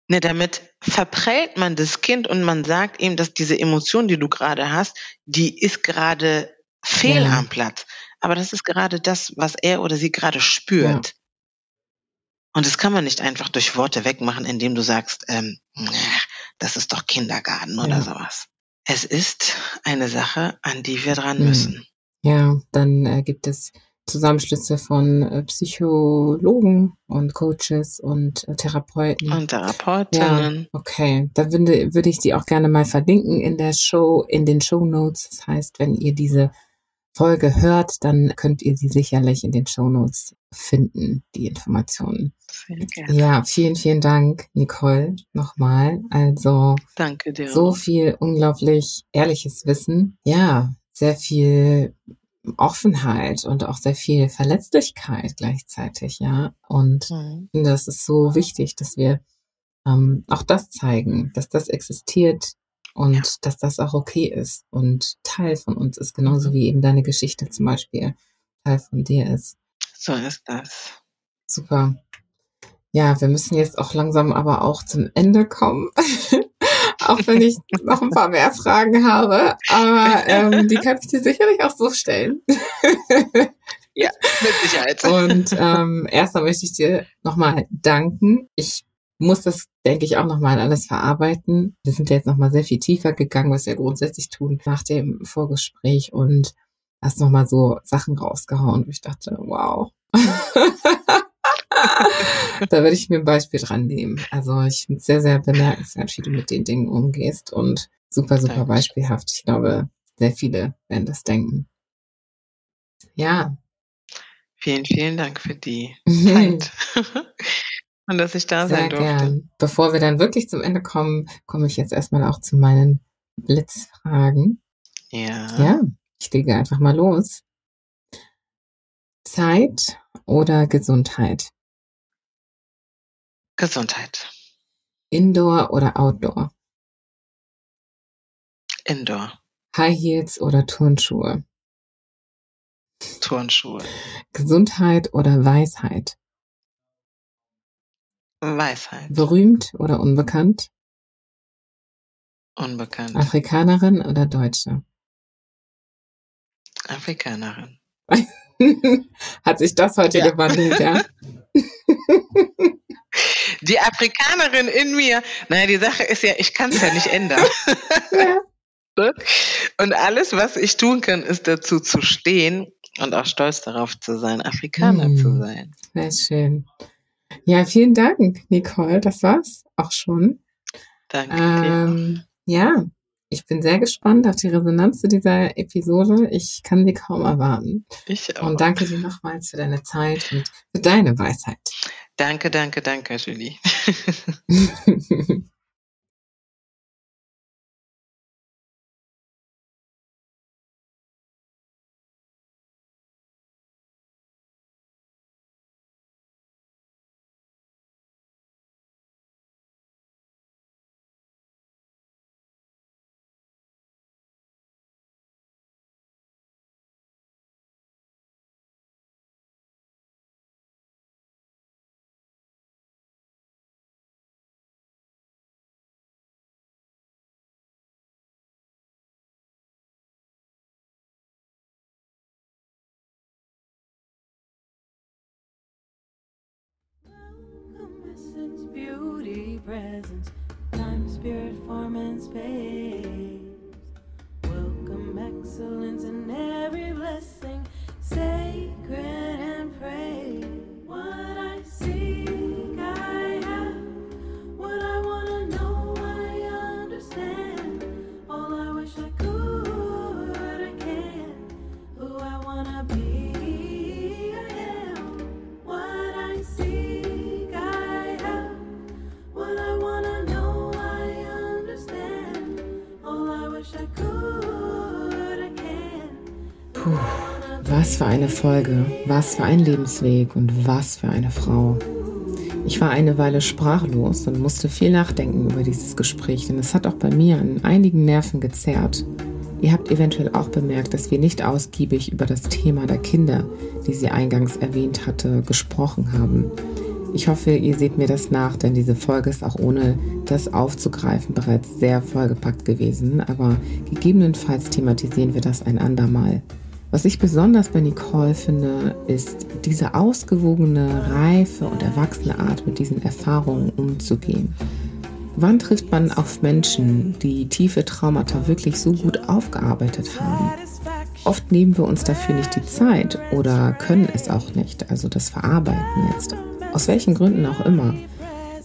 Ne, damit verprellt man das Kind und man sagt ihm, dass diese Emotion, die du gerade hast, die ist gerade fehl Ja. am Platz. Aber das ist gerade das, was er oder sie gerade spürt. Und das kann man nicht einfach durch Worte wegmachen, indem du sagst, ähm, das ist doch Kindergarten oder Ja. sowas. Es ist eine Sache, an die wir dran Mhm. müssen. Ja, dann äh, gibt es Zusammenschlüsse von äh, Psychologen und Coaches und äh, Therapeuten. Und Therapeutinnen. Okay, da würde, würde ich die auch gerne mal verlinken in der Show, in den Show Notes. Das heißt, wenn ihr diese Folge hört, dann könnt ihr sie sicherlich in den Show Notes finden, die Informationen. Ja, vielen, vielen Dank, Nicole, nochmal. Also, Danke dir. so viel unglaublich ehrliches Wissen. Ja, sehr viel Offenheit und auch sehr viel Verletzlichkeit gleichzeitig, ja. Und Mhm. ich finde, das ist so wichtig, dass wir ähm, auch das zeigen, dass das existiert und Ja. dass das auch okay ist und Teil von uns ist, genauso Mhm. wie eben deine Geschichte zum Beispiel Teil von dir ist. So ist das. Super. Ja, wir müssen jetzt auch langsam aber auch zum Ende kommen. (laughs) auch wenn ich noch ein paar mehr Fragen habe. Aber ähm, die kann ich dir sicherlich auch so stellen. Mit Sicherheit. Und ähm, erstmal möchte ich dir nochmal danken. Ich muss das, denke ich, auch nochmal alles verarbeiten. Wir sind ja jetzt nochmal sehr viel tiefer gegangen, was wir grundsätzlich tun nach dem Vorgespräch und hast nochmal so Sachen rausgehauen, wo ich dachte, wow. (laughs) da würde ich mir ein Beispiel dran nehmen. Also ich finde es sehr, sehr bemerkenswert, wie du mit den Dingen umgehst und super, super Danke. beispielhaft. Ich glaube, sehr viele werden das denken. Ja. Vielen, vielen Dank für die (laughs) Zeit. (laughs) Und dass ich da Sehr sein durfte. gern. Bevor wir dann wirklich zum Ende kommen, komme ich jetzt erstmal auch zu meinen Blitzfragen. Ja. Ja, ich lege einfach mal los. Zeit oder Gesundheit? Gesundheit. Indoor oder Outdoor? Indoor. High Heels oder Turnschuhe? Turnschuhe. Gesundheit oder Weisheit? Weisheit. Berühmt oder unbekannt? Unbekannt. Afrikanerin oder Deutsche? Afrikanerin. (laughs) Hat sich das heute Ja. gewandelt, ja? (laughs) Die Afrikanerin in mir. Naja, die Sache ist ja, ich kann es ja nicht ändern. (laughs) ja. Und alles, was ich tun kann, ist dazu zu stehen und auch stolz darauf zu sein, Afrikaner Mm. zu sein. Sehr schön. Ja, vielen Dank, Nicole. Das war's auch schon. Danke Ähm, ja, Ich bin sehr gespannt auf die Resonanz zu dieser Episode. Ich kann sie kaum erwarten. Ich auch. Und danke dir nochmals für deine Zeit und für deine Weisheit. Danke, danke, danke, Julie. (laughs) beauty, presence, time, spirit, form, and space. Welcome, excellence, and every blessing, sacred was für eine Folge, was für ein Lebensweg und was für eine Frau. Ich war eine Weile sprachlos und musste viel nachdenken über dieses Gespräch, denn es hat auch bei mir an einigen Nerven gezerrt. Ihr habt eventuell auch bemerkt, dass wir nicht ausgiebig über das Thema der Kinder, die sie eingangs erwähnt hatte, gesprochen haben. Ich hoffe, ihr seht mir das nach, denn diese Folge ist auch ohne das aufzugreifen bereits sehr vollgepackt gewesen, aber gegebenenfalls thematisieren wir das ein andermal. Was ich besonders bei Nicole finde, ist diese ausgewogene, reife und erwachsene Art, mit diesen Erfahrungen umzugehen. Wann trifft man auf Menschen, die tiefe Traumata wirklich so gut aufgearbeitet haben? Oft nehmen wir uns dafür nicht die Zeit oder können es auch nicht, also das Verarbeiten jetzt. Aus welchen Gründen auch immer.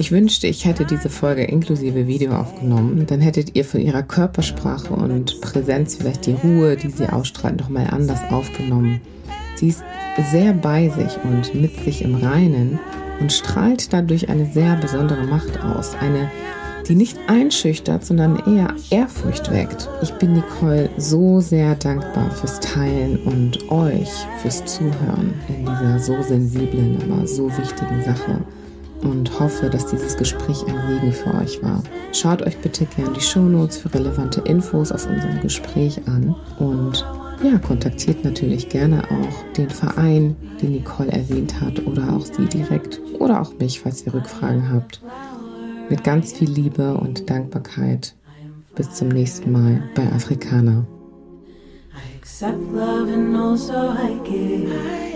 Ich wünschte, ich hätte diese Folge inklusive Video aufgenommen. Dann hättet ihr von ihrer Körpersprache und Präsenz vielleicht die Ruhe, die sie ausstrahlt, nochmal anders aufgenommen. Sie ist sehr bei sich und mit sich im Reinen und strahlt dadurch eine sehr besondere Macht aus. Eine, die nicht einschüchtert, sondern eher Ehrfurcht weckt. Ich bin Nicole so sehr dankbar fürs Teilen und euch fürs Zuhören in dieser so sensiblen, aber so wichtigen Sache und hoffe, dass dieses Gespräch ein Segen für euch war. Schaut euch bitte gerne die Shownotes für relevante Infos aus unserem Gespräch an und ja, kontaktiert natürlich gerne auch den Verein, den Nicole erwähnt hat oder auch sie direkt oder auch mich, falls ihr Rückfragen habt. Mit ganz viel Liebe und Dankbarkeit. Bis zum nächsten Mal bei Afrikaner. Accept love and also I give.